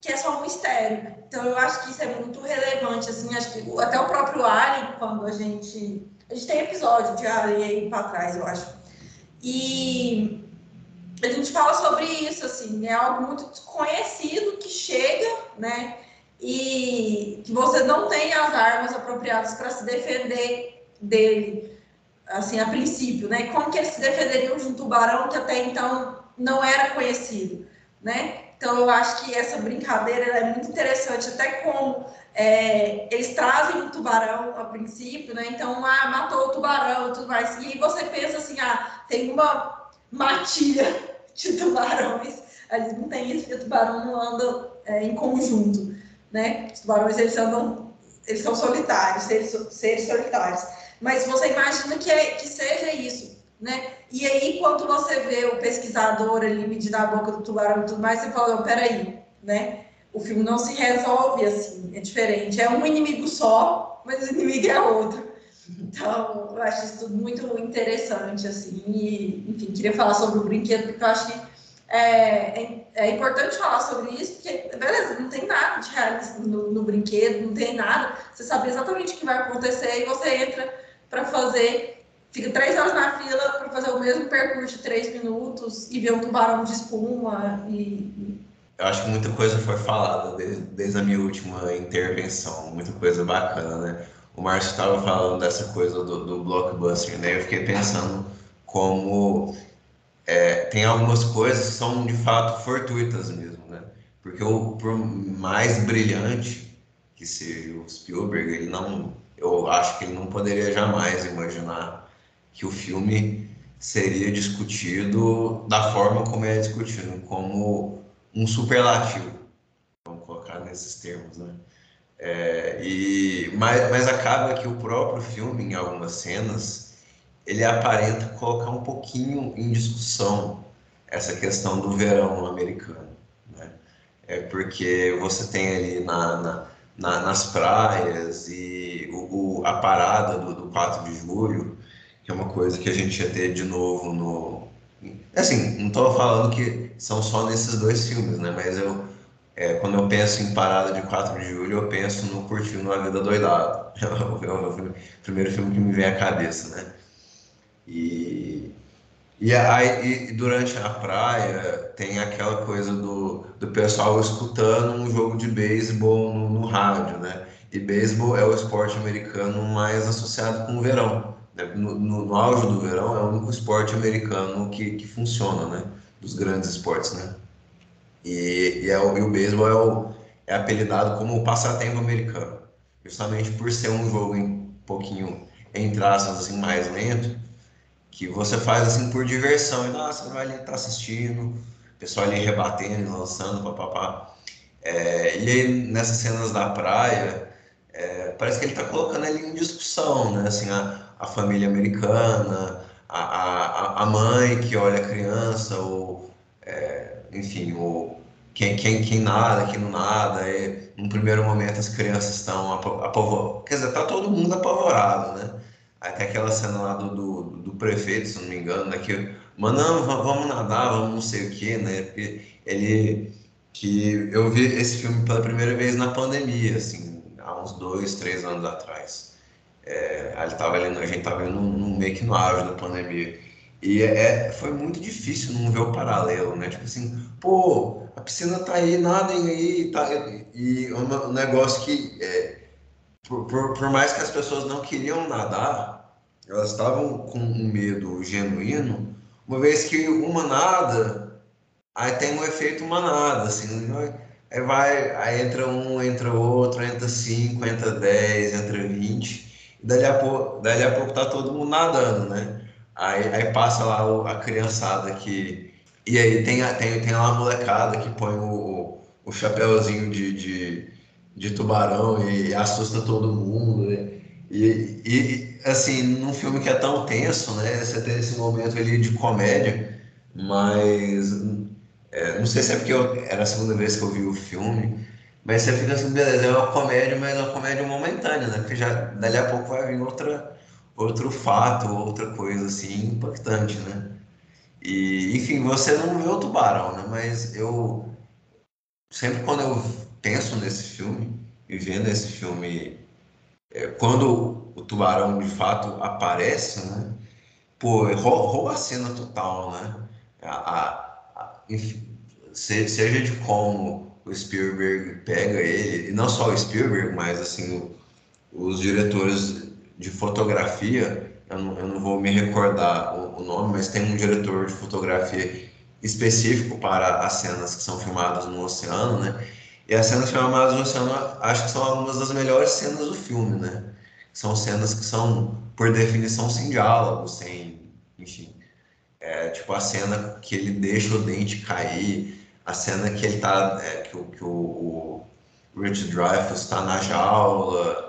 F: que é só um mistério. Então eu acho que isso é muito relevante, assim. Acho que até o próprio Alien, quando a gente a gente tem episódio de Alien aí para trás, eu acho e a gente fala sobre isso, assim, é algo muito desconhecido que chega, né? E que você não tem as armas apropriadas para se defender dele, assim, a princípio, né? Como que eles se defenderiam de um tubarão que até então não era conhecido, né? Então, eu acho que essa brincadeira é muito interessante, até como é, eles trazem o tubarão a princípio, né? Então, ah, matou o tubarão e tudo mais. E aí você pensa assim, ah, tem uma matilha de tubarões. Ali não tem isso, porque o tubarão não anda é, em conjunto, né? Os tubarões, eles andam, eles são solitários, seres, seres solitários. Mas você imagina que, é, que seja isso né? E aí, quando você vê o pesquisador ali medir a boca do tubarão e tudo mais, você fala, não, peraí, né? O filme não se resolve assim, é diferente. É um inimigo só, mas o inimigo é outro. Então, eu acho isso tudo muito interessante, assim. E, enfim, queria falar sobre o brinquedo, porque eu acho que é, é, é, importante falar sobre isso, porque, beleza, não tem nada de realista no, no brinquedo, não tem nada. Você sabe exatamente o que vai acontecer e você entra para fazer fica três horas na fila para fazer o mesmo percurso de três minutos e ver um tubarão de espuma e,
E: eu acho que muita coisa foi falada desde, desde, a minha última intervenção, muita coisa bacana, né? O Márcio estava falando dessa coisa do, do, blockbuster, né? Eu fiquei pensando como é, tem algumas coisas que são de fato fortuitas mesmo, né? Porque o, por mais brilhante que seja o Spielberg, ele não, eu acho que ele não poderia jamais imaginar que o filme seria discutido da forma como é discutido, como um superlativo, vamos colocar nesses termos, né? É, e, mas, mas acaba que o próprio filme, em algumas cenas, ele aparenta colocar um pouquinho em discussão essa questão do verão americano, né? É porque você tem ali na, na, na nas praias e o, o a parada do, do 4 de julho, que é uma coisa que a gente ia ter de novo no. Assim, não estou falando que são só nesses dois filmes, né? Mas eu, é, quando eu penso em Parada de 4 de Julho, eu penso no Curtindo a Vida Doidado. *laughs* É o, primeiro filme que me vem à cabeça, né? E, e, aí, e durante a praia tem aquela coisa do, do pessoal escutando um jogo de beisebol no, no rádio, né? E beisebol é o esporte americano mais associado com o verão. É, no, no, no, auge do verão é o único esporte americano que, que funciona, né? Dos grandes esportes, né? E, e, é o, e o beisebol é, o, é apelidado como o passatempo americano, justamente por ser um jogo um pouquinho, entre aspas, assim, mais lento, que você faz assim por diversão, e nossa, você vai ali tá assistindo, o pessoal ali rebatendo, lançando, papapá. É, e aí, nessas cenas da praia, é, parece que ele está colocando ali em discussão, né? Assim, a, a família americana, a, a, a mãe que olha a criança, enfim, ou quem, quem, quem nada, quem não nada. E, num primeiro momento as crianças estão apavoradas. Quer dizer, tá todo mundo apavorado, né? Até aquela cena lá do, do, do prefeito, se não me engano, né? Que, mas não, vamos nadar, vamos não sei o quê, né? Porque ele. Que eu vi esse filme pela primeira vez na pandemia, assim, há uns dois, três anos atrás. É, gente tava ali, a gente estava no, no, meio que no auge da pandemia. E é, foi muito difícil não ver o paralelo, né? Tipo assim, pô, a piscina tá aí, nadem aí, tá, e um negócio que, é, por, por, por, mais que as pessoas não queriam nadar, elas estavam com um medo genuíno, uma vez que uma nada, aí tem um efeito manada, assim, aí vai, aí entra um, entra outro, entra cinco, entra dez, entra vinte, dali a pouco, dali a pouco tá todo mundo nadando, né? Aí, aí passa lá o, a criançada que. E aí tem, tem, tem lá a molecada que põe o, o chapéuzinho de, de, de tubarão e assusta todo mundo. Né? E, e, assim, num filme que é tão tenso, né? Você tem esse momento ali de comédia, mas é, não sei se é porque eu, era a segunda vez que eu vi o filme, mas você fica assim, beleza, é uma comédia, mas é uma comédia momentânea, né? Porque já dali a pouco vai vir outra, outro fato, outra coisa assim impactante, né? E, enfim, você não vê o tubarão, né? Mas eu sempre quando eu penso nesse filme e vendo esse filme, é, quando o tubarão de fato aparece, né? Pô, rouba a cena total, né? A, a, a, enfim, seja de como o Spielberg pega ele, e não só o Spielberg, mas assim, os diretores de fotografia, eu não, eu não vou me recordar o, o, nome, mas tem um diretor de fotografia específico para as cenas que são filmadas no oceano, né? E as cenas filmadas no oceano, acho que são algumas das melhores cenas do filme, né? São cenas que são, por definição, sem diálogo, sem, enfim, é, tipo a cena que ele deixa o dente cair, a cena que ele tá, é, que, que o, o Richard Dreyfuss está na jaula,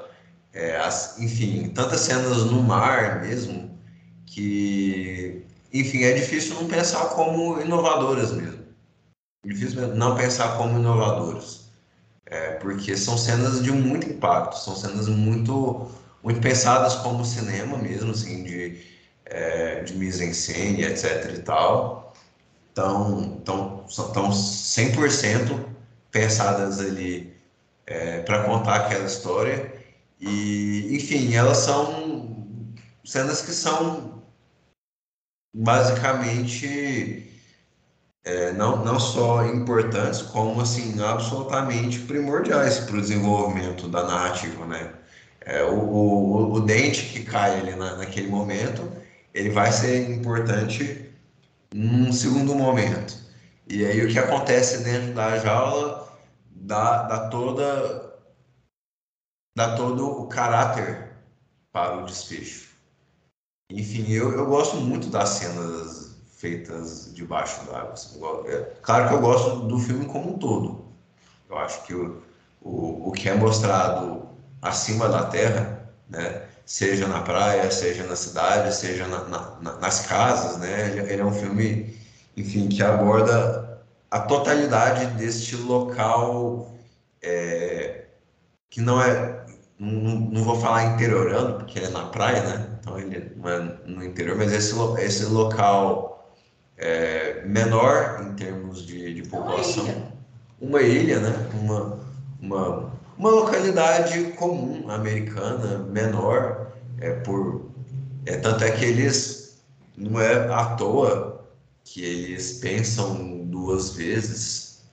E: é, as, enfim, tantas cenas no mar mesmo, que, enfim, é difícil não pensar como inovadoras mesmo. É difícil não pensar como inovadoras. É, porque são cenas de muito impacto, são cenas muito, muito pensadas como cinema mesmo, assim, de, é, de mise-en-scène, etc e tal. Então, tão, tão 100% pensadas ali é, para contar aquela história e, enfim, elas são cenas que são basicamente é, não, não só importantes, como assim, absolutamente primordiais para o desenvolvimento da narrativa, né? É, o, o, o, dente que cai ali na, naquele momento, ele vai ser importante num segundo momento. E aí o que acontece dentro da jaula dá, dá toda dá todo o caráter para o desfecho. Enfim, eu, eu gosto muito das cenas feitas debaixo d'água. Assim, é, claro que eu gosto do filme como um todo. Eu acho que o, o, o que é mostrado acima da terra, né, seja na praia, seja na cidade, seja na, na, nas casas, né, ele, é um filme, enfim, que aborda a totalidade deste local é, que não é, não, não, vou falar interiorando, porque é na praia, né? Então ele não é no interior, mas esse, esse local é menor em termos de, de população. Uma ilha. uma ilha, né? Uma, uma, uma localidade comum americana, menor, é por. É, tanto é que eles não é à toa que eles pensam duas vezes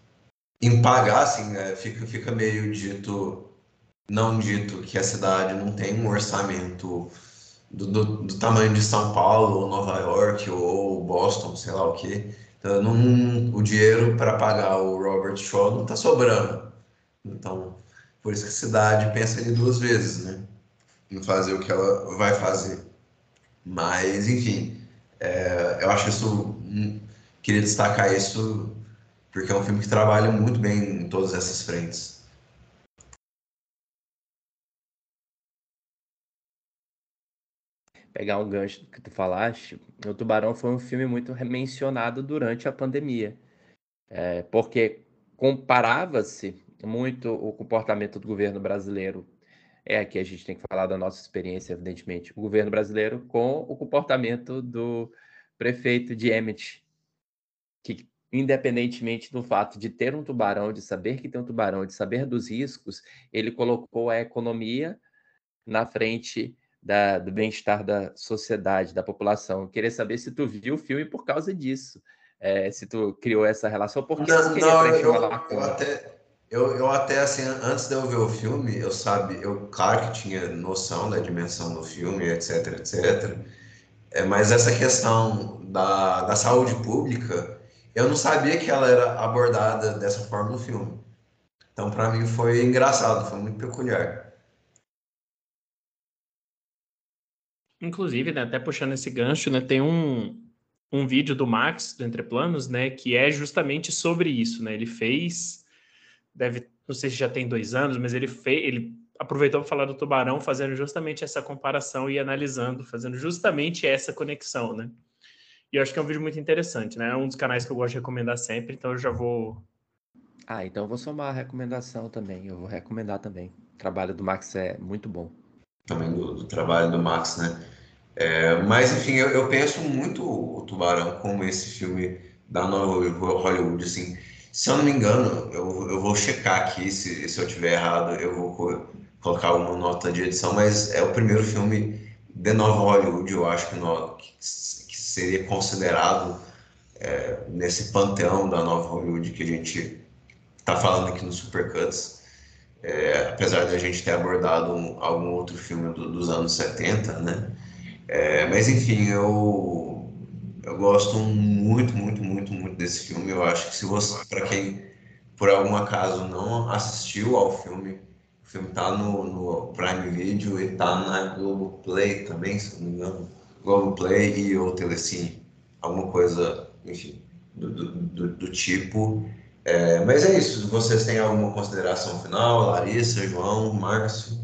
E: em pagar, assim, né? fica, fica meio dito não dito que a cidade não tem um orçamento do, do, do tamanho de São Paulo, ou Nova York, ou Boston, sei lá o quê. Então, não, o dinheiro para pagar o Robert Shaw não está sobrando. Então, por isso que a cidade pensa em duas vezes, né? Em fazer o que ela vai fazer. Mas, enfim, é, eu acho isso. Hum, queria destacar isso porque é um filme que trabalha muito bem em todas essas frentes.
H: Pegar um gancho que tu falaste, o Tubarão foi um filme muito mencionado durante a pandemia, é, porque comparava-se muito o comportamento do governo brasileiro. É aqui a gente tem que falar da nossa experiência, evidentemente, o governo brasileiro com o comportamento do prefeito de Emmett, que independentemente do fato de ter um tubarão, de saber que tem um tubarão, de saber dos riscos, ele colocou a economia na frente da, do bem-estar da sociedade, da população. queria saber se tu viu o filme por causa disso. É, se tu criou essa relação, por que
E: não, não eu, eu, até, eu, eu até, assim, antes de eu ver o filme, eu sabe, eu claro que tinha noção da dimensão do filme, etc, etc. É, mas essa questão da, da saúde pública, eu não sabia que ela era abordada dessa forma no filme. Então, para mim, foi engraçado, foi muito peculiar.
G: Inclusive, né, até puxando esse gancho, né, tem um, um vídeo do Max, do Entre Planos, né, que é justamente sobre isso, né, ele fez, deve, não sei se já tem dois anos, mas ele fez, ele aproveitou para falar do Tubarão, fazendo justamente essa comparação e analisando, fazendo justamente essa conexão, né? E eu acho que é um vídeo muito interessante, né? É um dos canais que eu gosto de recomendar sempre, então eu já vou.
H: Ah, então eu vou somar a recomendação também. Eu vou recomendar também. O trabalho do Max é muito bom.
E: Também do, do trabalho do Max, né? É, mas, enfim, eu, eu, penso muito o Tubarão como esse filme da nova Hollywood, assim. Se eu não me engano, eu, eu vou checar aqui, se, se eu tiver errado, eu vou colocar uma nota de edição, mas é o primeiro filme de nova Hollywood, eu acho que, no, que seria considerado é, nesse panteão da nova Hollywood que a gente está falando aqui no Supercuts. É, apesar de a gente ter abordado um, algum outro filme do, dos anos 70, né? É, mas enfim, eu, eu gosto muito, muito, muito, muito desse filme. Eu acho que se você, para quem por algum acaso não assistiu ao filme, o filme tá no, no Prime Video e tá na Globoplay também, se não me engano. Globoplay e ou Telecine, alguma coisa, enfim, do, do, do, do tipo. É, mas é isso. Vocês têm alguma consideração final? Larissa, João, Márcio?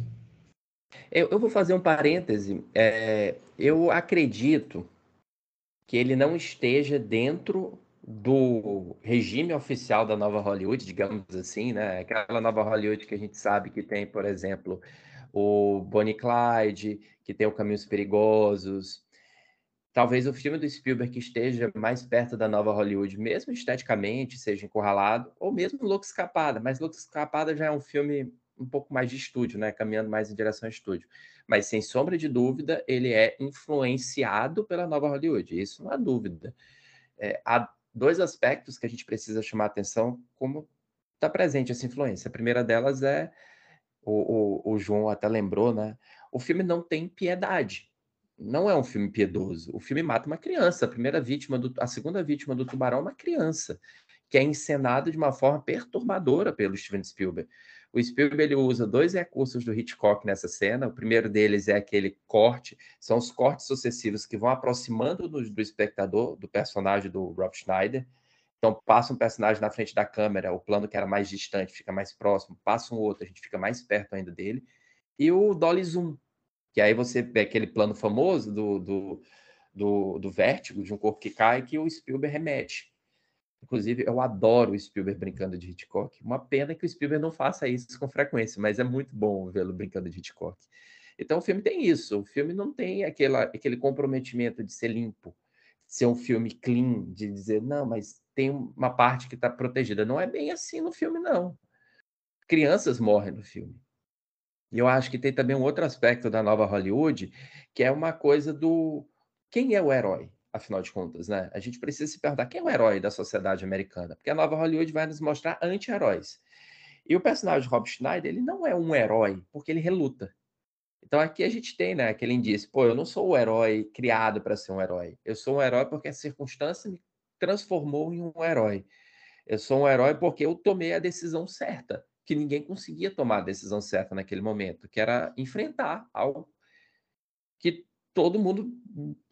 H: Eu, eu vou fazer um parêntese. É, eu acredito que ele não esteja dentro do regime oficial da nova Hollywood, digamos assim, né? Aquela nova Hollywood que a gente sabe que tem, por exemplo, o Bonnie Clyde, que tem o Caminhos Perigosos, talvez o filme do Spielberg esteja mais perto da nova Hollywood, mesmo esteticamente, seja encurralado, ou mesmo Louco Escapada, mas Louco Escapada já é um filme um pouco mais de estúdio, né, caminhando mais em direção ao estúdio. Mas sem sombra de dúvida, ele é influenciado pela nova Hollywood, isso não há dúvida. É, há dois aspectos que a gente precisa chamar atenção como está presente essa influência. A primeira delas é, o, o, o João até lembrou, né, o filme não tem piedade não é um filme piedoso. O filme mata uma criança. A primeira vítima, do, a segunda vítima do tubarão é uma criança, que é encenada de uma forma perturbadora pelo Steven Spielberg. O Spielberg ele usa dois recursos do Hitchcock nessa cena. O primeiro deles é aquele corte, são os cortes sucessivos que vão aproximando do, do espectador, do personagem do Rob Schneider. Então, passa um personagem na frente da câmera, o plano que era mais distante fica mais próximo, passa um outro, a gente fica mais perto ainda dele. E o Dolly Zoom, que aí você vê aquele plano famoso do, do, do, do vértigo, de um corpo que cai, que o Spielberg remete. Inclusive, eu adoro o Spielberg brincando de Hitchcock. Uma pena que o Spielberg não faça isso com frequência, mas é muito bom vê-lo brincando de Hitchcock. Então, o filme tem isso. O filme não tem aquela, aquele comprometimento de ser limpo, de ser um filme clean, de dizer, não, mas tem uma parte que está protegida. Não é bem assim no filme, não. Crianças morrem no filme. E eu acho que tem também um outro aspecto da nova Hollywood, que é uma coisa do quem é o herói, afinal de contas, né? A gente precisa se perguntar quem é o herói da sociedade americana, porque a nova Hollywood vai nos mostrar anti-heróis. E o personagem de Rob Schneider, ele não é um herói, porque ele reluta. Então aqui a gente tem, né, aquele indício, pô, eu não sou o herói criado para ser um herói. Eu sou um herói porque a circunstância me transformou em um herói. Eu sou um herói porque eu tomei a decisão certa que ninguém conseguia tomar a decisão certa naquele momento, que era enfrentar algo que todo mundo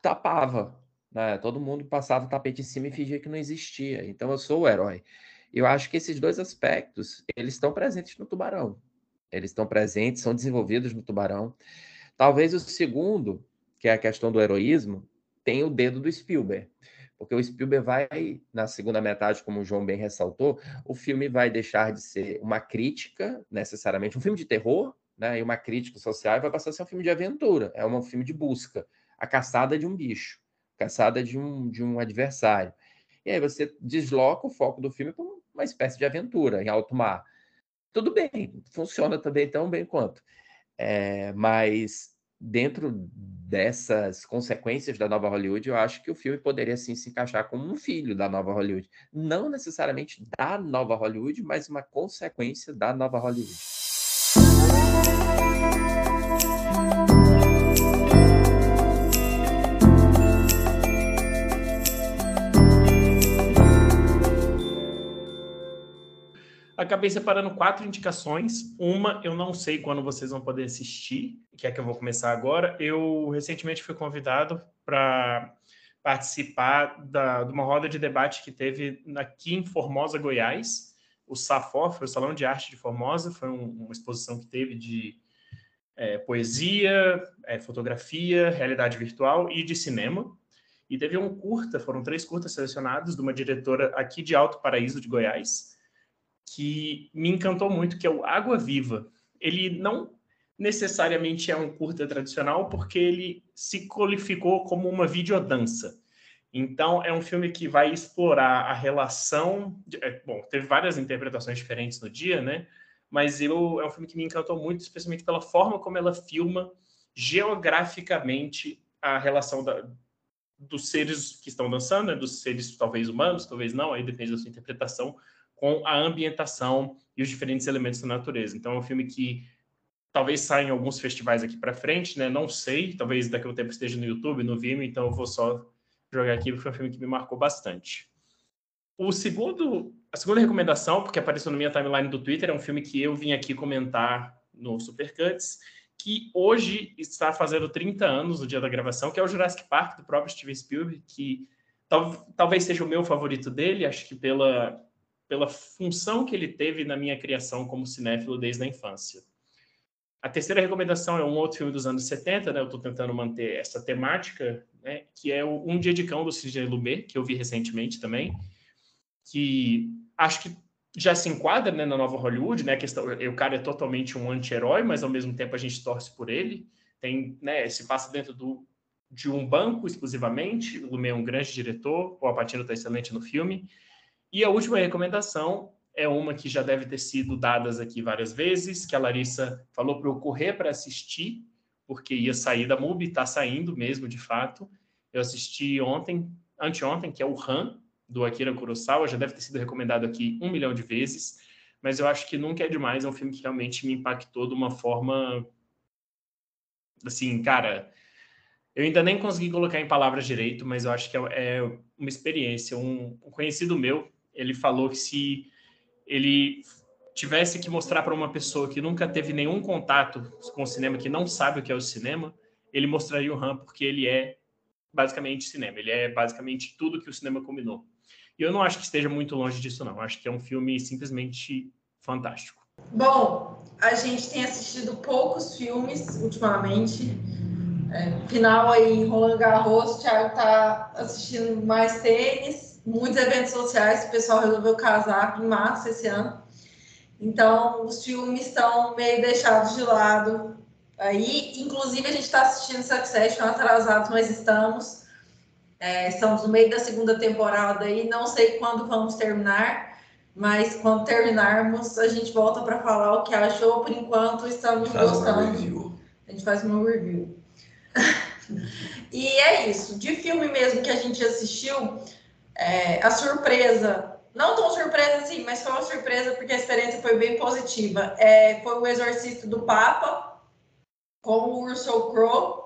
H: tapava, né? Todo mundo passava o tapete em cima e fingia que não existia. Então eu sou o herói. Eu acho que esses dois aspectos, eles estão presentes no Tubarão. Eles estão presentes, são desenvolvidos no Tubarão. Talvez o segundo, que é a questão do heroísmo, tenha o dedo do Spielberg porque o Spielberg vai, na segunda metade, como o João bem ressaltou, o filme vai deixar de ser uma crítica, necessariamente, um filme de terror, né, e uma crítica social, e vai passar a ser um filme de aventura, é um filme de busca, a caçada de um bicho, caçada de um, de um adversário. E aí você desloca o foco do filme para uma espécie de aventura em alto mar. Tudo bem, funciona também tão bem quanto. É, mas dentro dessas consequências da nova Hollywood, eu acho que o filme poderia sim se encaixar como um filho da nova Hollywood. Não necessariamente da nova Hollywood, mas uma consequência da nova Hollywood.
G: Acabei separando quatro indicações. Uma, eu não sei quando vocês vão poder assistir, que é que eu vou começar agora. Eu recentemente fui convidado para participar da, de uma roda de debate que teve aqui em Formosa, Goiás. O SAFOR, foi o Salão de Arte de Formosa, foi um, uma exposição que teve de é, poesia, é, fotografia, realidade virtual e de cinema. E teve um curta, foram três curtas selecionados de uma diretora aqui de Alto Paraíso de Goiás, que me encantou muito, que é o Água Viva. Ele não necessariamente é um curta tradicional, porque ele se qualificou como uma videodança. Então, é um filme que vai explorar a relação. De, é, bom, teve várias interpretações diferentes no dia, né? Mas eu, é um filme que me encantou muito, especialmente pela forma como ela filma geograficamente a relação da, dos seres que estão dançando, né? dos seres talvez humanos, talvez não, aí depende da sua interpretação, com a ambientação e os diferentes elementos da natureza. Então, é um filme que talvez saia em alguns festivais aqui para frente, né? Não sei, talvez daqui a um tempo esteja no YouTube, no Vimeo, então eu vou só jogar aqui, porque foi um filme que me marcou bastante. O segundo, a segunda recomendação, porque apareceu na minha timeline do Twitter, é um filme que eu vim aqui comentar no Supercuts, que hoje está fazendo 30 anos no dia da gravação, que é o Jurassic Park, do próprio Steven Spielberg, que tal, talvez seja o meu favorito dele, acho que pela, pela função que ele teve na minha criação como cinéfilo desde a infância. A terceira recomendação é um outro filme dos anos 70, né? Eu estou tentando manter essa temática, né? Que é o Um Dia de Cão, do Sidney Lumet, que eu vi recentemente também, que acho que já se enquadra né, na nova Hollywood, né? Questão, o cara é totalmente um anti-herói, mas ao mesmo tempo a gente torce por ele. Tem, né? Se passa dentro do, de um banco exclusivamente. O Lumet é um grande diretor, o Alpatino está excelente no filme. E a última recomendação é uma que já deve ter sido dadas aqui várias vezes, que a Larissa falou para eu correr para assistir, porque ia sair da MUBI, está saindo mesmo, de fato. Eu assisti ontem, anteontem, que é o Han, do Akira Kurosawa, já deve ter sido recomendado aqui um milhão de vezes, mas eu acho que nunca é demais, é um filme que realmente me impactou de uma forma, assim, cara, eu ainda nem consegui colocar em palavras direito, mas eu acho que é, é uma experiência. Um, um conhecido meu, ele falou que se ele tivesse que mostrar para uma pessoa que nunca teve nenhum contato com o cinema, que não sabe o que é o cinema, ele mostraria o Ram porque ele é basicamente cinema, ele é basicamente tudo que o cinema combinou. E eu não acho que esteja muito longe disso, não. Eu acho que é um filme simplesmente fantástico.
F: Bom, a gente tem assistido poucos filmes ultimamente. É, final aí Roland Garros, o Thiago tá assistindo mais tênis muitos eventos sociais, o pessoal resolveu casar em março esse ano. Então, os filmes estão meio deixados de lado. Aí, inclusive, a gente está assistindo Succession atrasados, mas estamos. É, estamos no meio da segunda temporada e não sei quando vamos terminar, mas quando terminarmos, a gente volta para falar o que achou. Por enquanto, estamos faz gostando. A gente faz uma review. *laughs* e é isso. De filme mesmo que a gente assistiu, é, a surpresa, não tão surpresa assim, mas foi uma surpresa porque a experiência foi bem positiva. É, foi o Exorcista do Papa, com o Russell Crowe.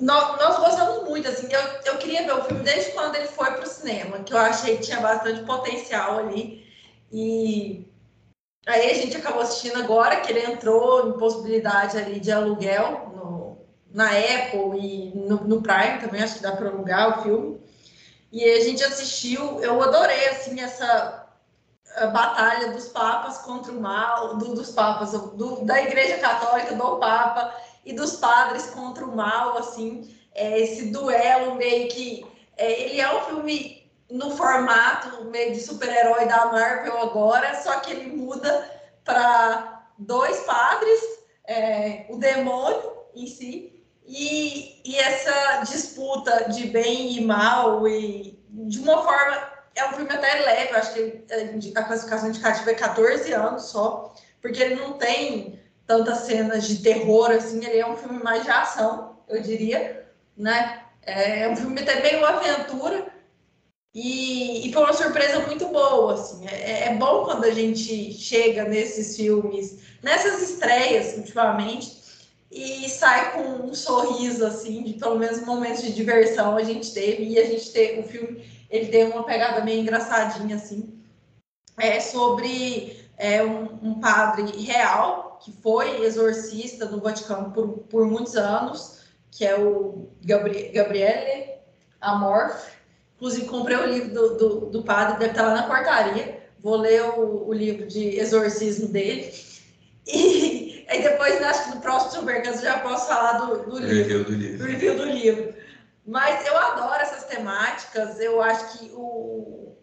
F: Nós, nós, gostamos muito, assim, eu, eu queria ver o filme desde quando ele foi para o cinema, que eu achei que tinha bastante potencial ali. E aí a gente acabou assistindo agora, que ele entrou em possibilidade ali de aluguel no, na Apple e no, no Prime também, acho que dá para alugar o filme. E a gente assistiu, eu adorei assim essa batalha dos papas contra o mal, do, dos papas, do, da Igreja Católica, do Papa e dos padres contra o mal, assim, é, esse duelo meio que é, ele é um filme no formato meio de super-herói da Marvel agora, só que ele muda para dois padres, é, o demônio em si e, e essa disputa de bem e mal, e de uma forma, é um filme até leve, acho que a classificação indicativa é 14 anos só, porque ele não tem tantas cenas de terror, assim, ele é um filme mais de ação, eu diria, né? É um filme até meio aventura, e, e, foi uma surpresa muito boa, assim. É, é, bom quando a gente chega nesses filmes, nessas estreias, ultimamente, e sai com um sorriso, assim, de pelo menos momentos de diversão a gente teve, e a gente teve, o filme, ele tem uma pegada meio engraçadinha, assim, é sobre é, um, um, padre real, que foi exorcista no Vaticano por, por muitos anos, que é o Gabri Gabriele Amorf, inclusive comprei o livro do, do, do, padre, deve estar lá na portaria, vou ler o, o livro de exorcismo dele, e Aí depois, acho que no próximo Supercast eu já posso falar do, do livro.
E: Review do
F: do
E: livro.
F: review do livro. Mas eu adoro essas temáticas. Eu acho que o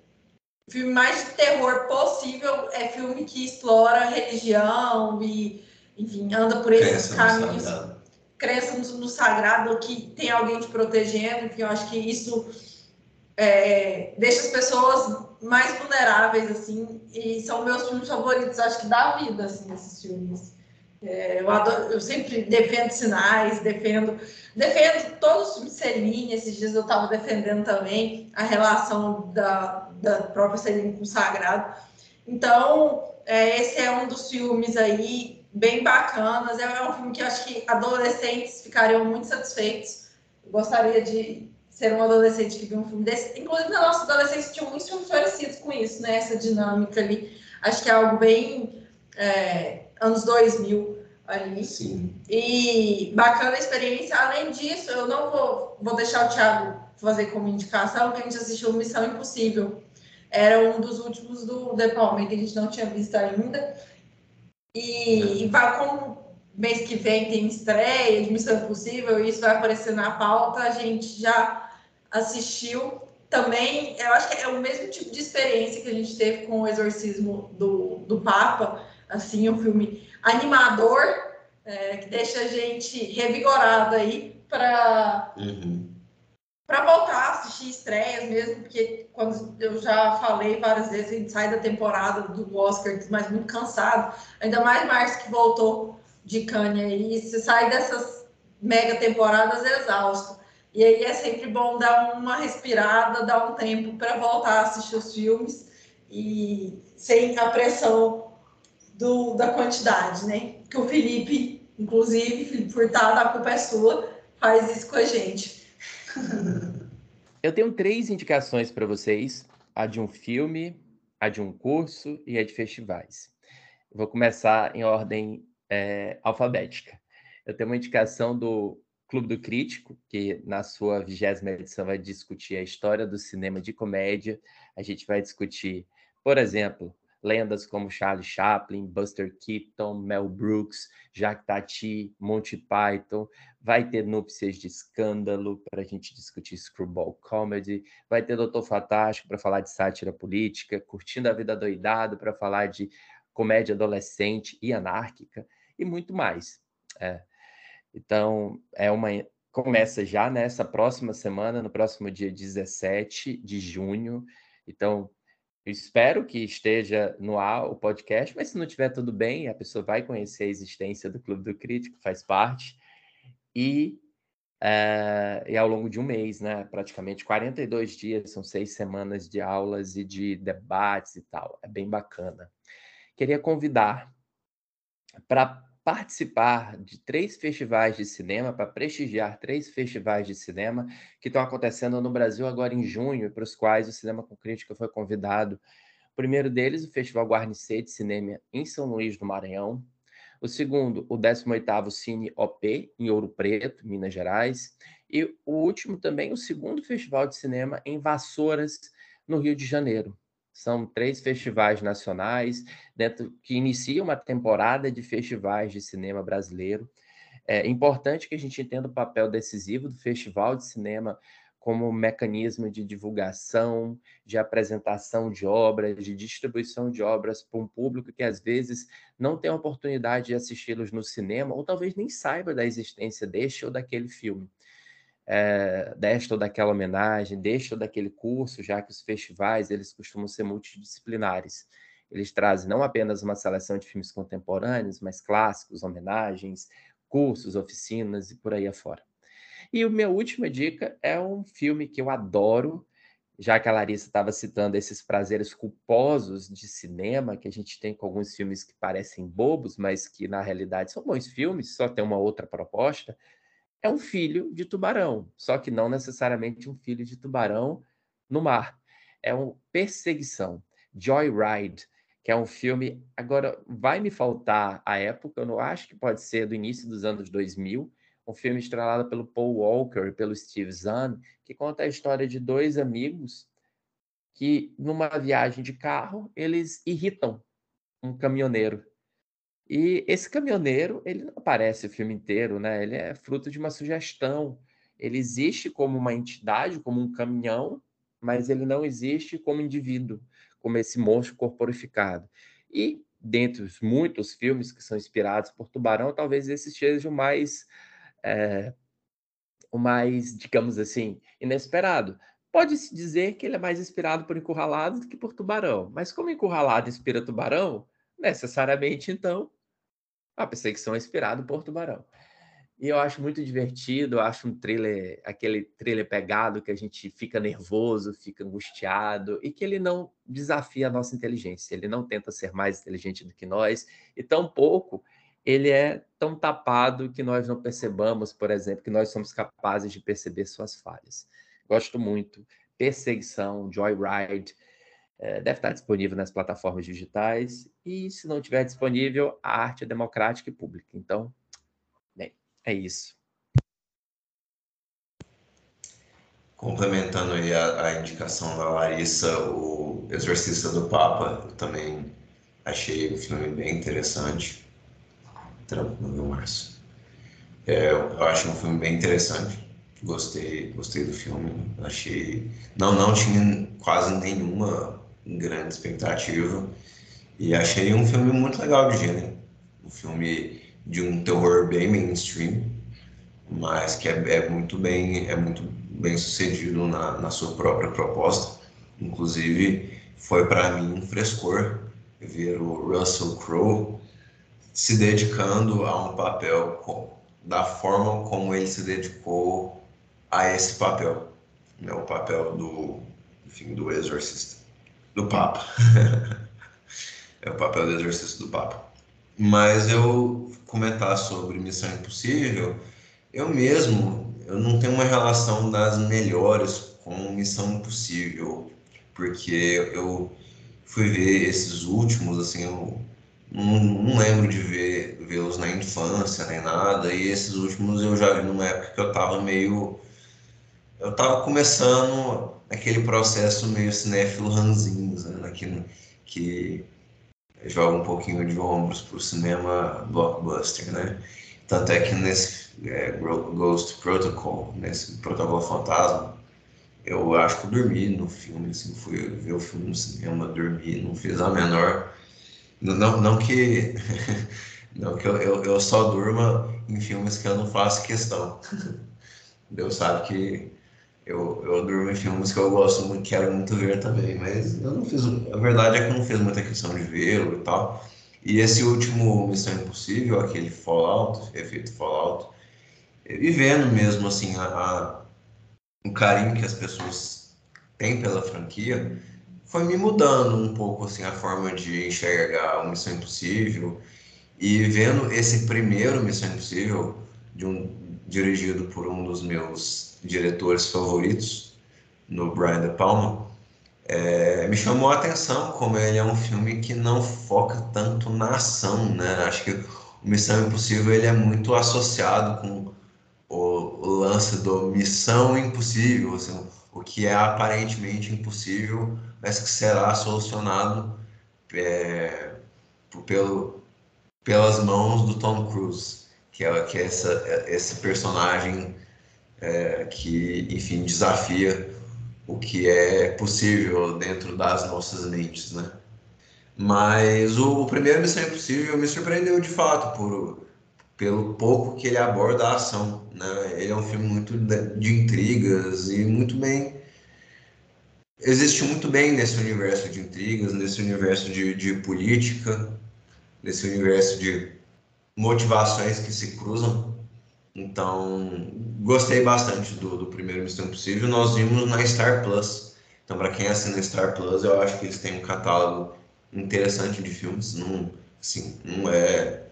F: filme mais de terror possível é filme que explora religião e, enfim, anda por esses
E: Crença
F: caminhos. Crença no, no sagrado, que tem alguém te protegendo. Enfim, eu acho que isso é, deixa as pessoas mais vulneráveis, assim. E são meus filmes favoritos, acho que da vida, assim, esses filmes. É, eu, adoro- eu sempre defendo sinais, defendo defendo todos os filmes de Celine. Esses dias eu estava defendendo também a relação da, da própria Celine com o Sagrado. Então, é, esse é um dos filmes aí bem bacanas. É, um filme que eu acho que adolescentes ficariam muito satisfeitos. Eu gostaria de ser um adolescente que viu um filme desse. Inclusive, na nossa adolescência tinha muitos filmes parecidos com isso, né? Essa dinâmica ali. Acho que é algo bem é, anos 2000 ali.
E: Sim.
F: E bacana a experiência. Além disso, eu não vou, vou deixar o Thiago fazer como indicação, que a gente assistiu Missão Impossível. Era um dos últimos do De Palma, que a gente não tinha visto ainda. E, e vai como mês que vem tem estreia de Missão Impossível, e isso vai aparecer na pauta, a gente já assistiu. Também, eu acho que é o mesmo tipo de experiência que a gente teve com o Exorcismo do, do Papa, assim, um filme animador, é, que deixa a gente revigorado aí para
E: Uhum.
F: para voltar a assistir estreias mesmo, porque quando eu já falei várias vezes, a gente sai da temporada do Oscar, mas muito cansado, ainda mais Márcio que voltou de Cannes aí, você sai dessas mega temporadas exausto. E aí é sempre bom dar uma respirada, dar um tempo para voltar a assistir os filmes e sem a pressão do, da quantidade, né? Que o Felipe, inclusive, Felipe Furtado, a culpa é sua, faz isso com a gente. *laughs*
H: Eu tenho três indicações para vocês: a de um filme, a de um curso e a de festivais. Vou começar em ordem é, alfabética. Eu tenho uma indicação do Clube do Crítico, que na sua vigésima edição vai discutir a história do cinema de comédia. A gente vai discutir, por exemplo, lendas como Charlie Chaplin, Buster Keaton, Mel Brooks, Jacques Tati, Monty Python. Vai ter Núpcias de Escândalo para a gente discutir Screwball Comedy. Vai ter Doutor Fantástico para falar de sátira política. Curtindo a Vida Doidado para falar de comédia adolescente e anárquica. E muito mais. É. Então, é uma começa já nessa próxima semana, no próximo dia 17 de junho. Então, eu espero que esteja no ar o podcast, mas se não tiver tudo bem, a pessoa vai conhecer a existência do Clube do Crítico, faz parte. E, é, e ao longo de um mês, né? Praticamente 42 dias, são seis semanas de aulas e de debates e tal. É bem bacana. Queria convidar para participar de três festivais de cinema, para prestigiar três festivais de cinema que estão acontecendo no Brasil agora em junho, para os quais o Cinema com Crítica foi convidado. O primeiro deles, o Festival Guarnicê de Cinema em São Luís do Maranhão. O segundo, o 18º Cine OP, em Ouro Preto, Minas Gerais. E o último também, o segundo Festival de Cinema em Vassouras, no Rio de Janeiro. São três festivais nacionais dentro, que iniciam uma temporada de festivais de cinema brasileiro. É importante que a gente entenda o papel decisivo do Festival de Cinema como mecanismo de divulgação, de apresentação de obras, de distribuição de obras para um público que às vezes não tem a oportunidade de assisti-los no cinema, ou talvez nem saiba da existência deste ou daquele filme é, desta ou daquela homenagem, deste ou daquele curso, já que os festivais eles costumam ser multidisciplinares. Eles trazem não apenas uma seleção de filmes contemporâneos, mas clássicos, homenagens, cursos, oficinas e por aí afora. E a minha última dica é um filme que eu adoro, já que a Larissa estava citando esses prazeres culposos de cinema que a gente tem com alguns filmes que parecem bobos, mas que na realidade são bons filmes, só tem uma outra proposta é um filho de tubarão, só que não necessariamente um filho de tubarão no mar. É uma perseguição, Joyride, que é um filme. Agora, vai me faltar a época, eu não acho que pode ser do início dos anos 2000. Um filme estrelado pelo Paul Walker e pelo Steve Zahn, que conta a história de dois amigos que, numa viagem de carro, eles irritam um caminhoneiro. E esse caminhoneiro, ele não aparece o filme inteiro, né? Ele é fruto de uma sugestão. Ele existe como uma entidade, como um caminhão, mas ele não existe como indivíduo, como esse monstro corporificado. E dentre os muitos filmes que são inspirados por Tubarão, talvez esse seja o mais, é, o mais, digamos assim, inesperado. Pode-se dizer que ele é mais inspirado por Encurralado do que por Tubarão, mas como Encurralado inspira Tubarão, necessariamente, então, a perseguição é inspirada por Tubarão. E eu acho muito divertido, eu acho um thriller, aquele thriller pegado que a gente fica nervoso, fica angustiado e que ele não desafia a nossa inteligência, ele não tenta ser mais inteligente do que nós e tampouco ele é tão tapado que nós não percebamos, por exemplo, que nós somos capazes de perceber suas falhas. Gosto muito. Perseguição, Joyride, deve estar disponível nas plataformas digitais e se não tiver disponível, a arte é democrática e pública. Então, é isso.
E: Complementando aí a, a, indicação da Larissa, o Exorcista do Papa, eu também achei o filme bem interessante. Tranquilo, Márcio? É, eu acho um filme bem interessante. Gostei, gostei do filme. Achei. Não, não tinha quase nenhuma grande expectativa. E achei um filme muito legal de gênero. Um filme de um terror bem mainstream, mas que é, é muito bem é muito bem sucedido na, na sua própria proposta. Inclusive foi para mim um frescor ver o Russell Crowe se dedicando a um papel com, da forma como ele se dedicou a esse papel, né, o papel do, enfim, do exorcista, do Papa. *laughs* é o papel do exorcista do Papa. Mas eu comentar sobre Missão Impossível, eu mesmo eu não tenho uma relação das melhores com Missão Impossível, porque eu fui ver esses últimos, assim, eu não, não lembro de ver vê-los na infância nem nada, e esses últimos eu já vi numa época que eu tava meio. Eu tava começando aquele processo meio cinéfilo ranzinhos, né? Que, que joga um pouquinho de ombros pro cinema blockbuster, né? Tanto é que nesse é, Ghost Protocol, nesse Protocolo Fantasma, eu acho que eu dormi no filme, assim, fui ver o filme no cinema, dormi, não fiz a menor... Não, não que... *laughs* Não que eu, eu, eu só durma em filmes que eu não faço questão. *laughs* Deus sabe que eu, eu durmo em filmes que eu gosto muito, quero muito ver também, mas eu não fiz. A verdade é que eu não fiz muita questão de vê-lo e tal. E esse último Missão Impossível, aquele Fallout, efeito Fallout, e vendo mesmo assim a, a, o carinho que as pessoas têm pela franquia, foi me mudando um pouco assim a forma de enxergar o Missão Impossível e vendo esse primeiro Missão Impossível de um dirigido por um dos meus diretores favoritos no Brian De Palma, é, me chamou a atenção como ele é um filme que não foca tanto na ação, né? Acho que o Missão Impossível ele é muito associado com o, lance do Missão Impossível, assim, o que é aparentemente impossível, mas que será solucionado é, pelo, pelas mãos do Tom Cruise, que é, que é essa, esse personagem é, que, enfim, desafia o que é possível dentro das nossas mentes, né? Mas o, primeiro Missão Impossível me surpreendeu de fato por pelo pouco que ele aborda a ação, né? Ele é um filme muito de, de intrigas e muito bem existe muito bem nesse universo de intrigas, nesse universo de, de política, nesse universo de motivações que se cruzam então, gostei bastante do, do primeiro Missão Impossível. Nós vimos na Star Plus. Então, para quem assina Star Plus, eu acho que eles têm um catálogo interessante de filmes. Não, assim, não é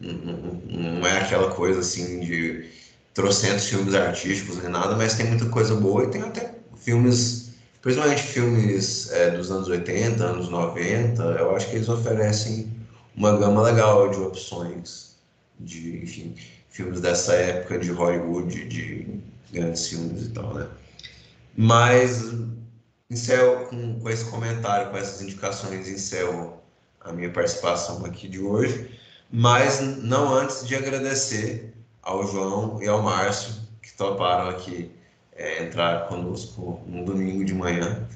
E: não, não é aquela coisa assim de trocentos filmes artísticos nem nada, mas tem muita coisa boa e tem até filmes, principalmente filmes é, dos anos 80, anos 90, eu acho que eles oferecem uma gama legal de opções de, enfim, filmes dessa época de Hollywood, de grandes filmes e tal, né? Mas encerro com, com esse comentário, com essas indicações, encerro a minha participação aqui de hoje. mas não antes de agradecer ao João e ao Márcio que toparam aqui é, entrar conosco um domingo de manhã,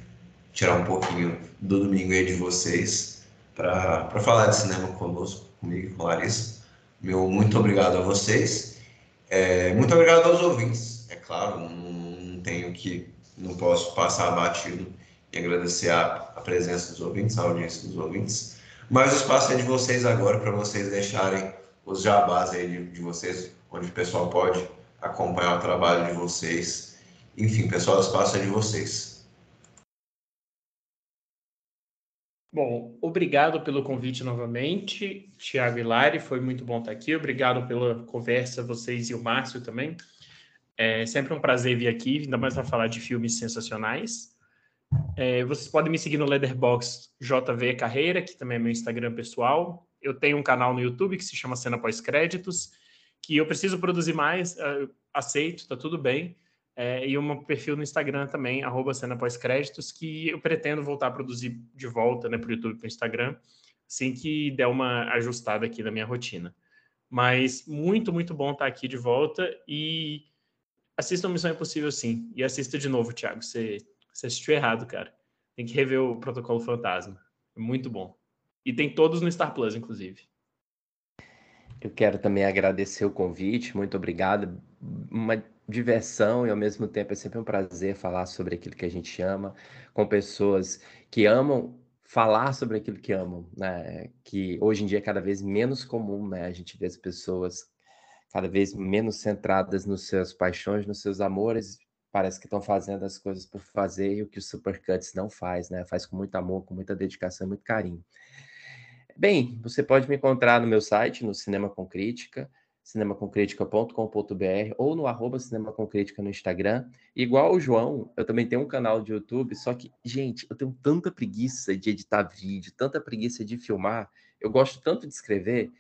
E: tirar um pouquinho do domingo aí de vocês para falar de cinema conosco, comigo e com Larissa. Meu muito obrigado a vocês. É, muito obrigado aos ouvintes. É claro, não, tenho que, não posso passar batido e agradecer a, a presença dos ouvintes, a audiência dos ouvintes. Mas o espaço é de vocês agora para vocês deixarem os jabás aí de, de vocês, onde o pessoal pode acompanhar o trabalho de vocês. Enfim, pessoal, o espaço é de vocês.
G: Bom, obrigado pelo convite novamente, Tiago e Lari, foi muito bom estar aqui. Obrigado pela conversa, vocês e o Márcio também. É sempre um prazer vir aqui, ainda mais para falar de filmes sensacionais. É, vocês podem me seguir no Leatherbox JV Carreira, que também é meu Instagram pessoal. Eu tenho um canal no YouTube que se chama Cena Pós-Créditos, que eu preciso produzir mais, uh, aceito, tá tudo bem. É, e um perfil no Instagram também, arroba Cena Pós-Créditos, que eu pretendo voltar a produzir de volta né, para o YouTube e para o Instagram, assim que der uma ajustada aqui na minha rotina. Mas muito, muito bom estar aqui de volta e assista Missão Impossível sim. E assista de novo, Thiago. Você, você assistiu errado, cara. Tem que rever o Protocolo Fantasma. É muito bom. E tem todos no Star Plus, inclusive.
H: Eu quero também agradecer o convite, muito obrigado. Uma diversão e ao mesmo tempo é sempre um prazer falar sobre aquilo que a gente ama, com pessoas que amam falar sobre aquilo que amam, né? Que hoje em dia é cada vez menos comum, né? A gente vê as pessoas cada vez menos centradas nos seus paixões, nos seus amores, parece que estão fazendo as coisas por fazer e o que o Supercuts não faz, né? Faz com muito amor, com muita dedicação, muito carinho. Bem, você pode me encontrar no meu site, no Cinema com Crítica, cinemacomcritica.com.br ou no arroba Cinema com Crítica no Instagram. Igual o João, eu também tenho um canal de YouTube, só que, gente, eu tenho tanta preguiça de editar vídeo, tanta preguiça de filmar, eu gosto tanto de escrever,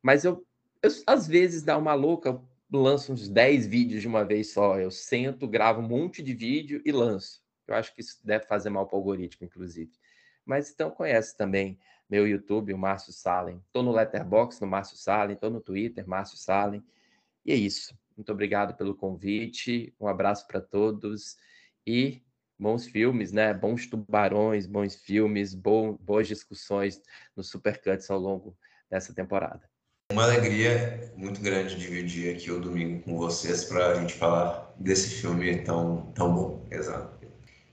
H: mas eu, eu às vezes dá uma louca, lanço uns 10 vídeos de uma vez só, eu sento, gravo um monte de vídeo e lanço. Eu acho que isso deve fazer mal para o algoritmo, inclusive. Mas então conhece também meu YouTube, o Márcio Salem. Estou no Letterbox, no Márcio Salem, estou no Twitter, Márcio Salem. E é isso. Muito obrigado pelo convite. Um abraço para todos e bons filmes, né? Bons tubarões, bons filmes, boas discussões no Supercuts ao longo dessa temporada.
E: Uma alegria muito grande dividir aqui o domingo com vocês para a gente falar desse filme tão, tão bom. Exato.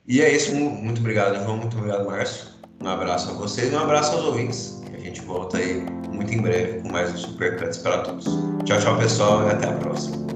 E: E é isso. Muito obrigado, João. Muito obrigado, Márcio. Um abraço a vocês e um abraço aos ouvintes. A gente volta aí muito em breve com mais um Supercuts para todos. Tchau, tchau, pessoal, e até a próxima.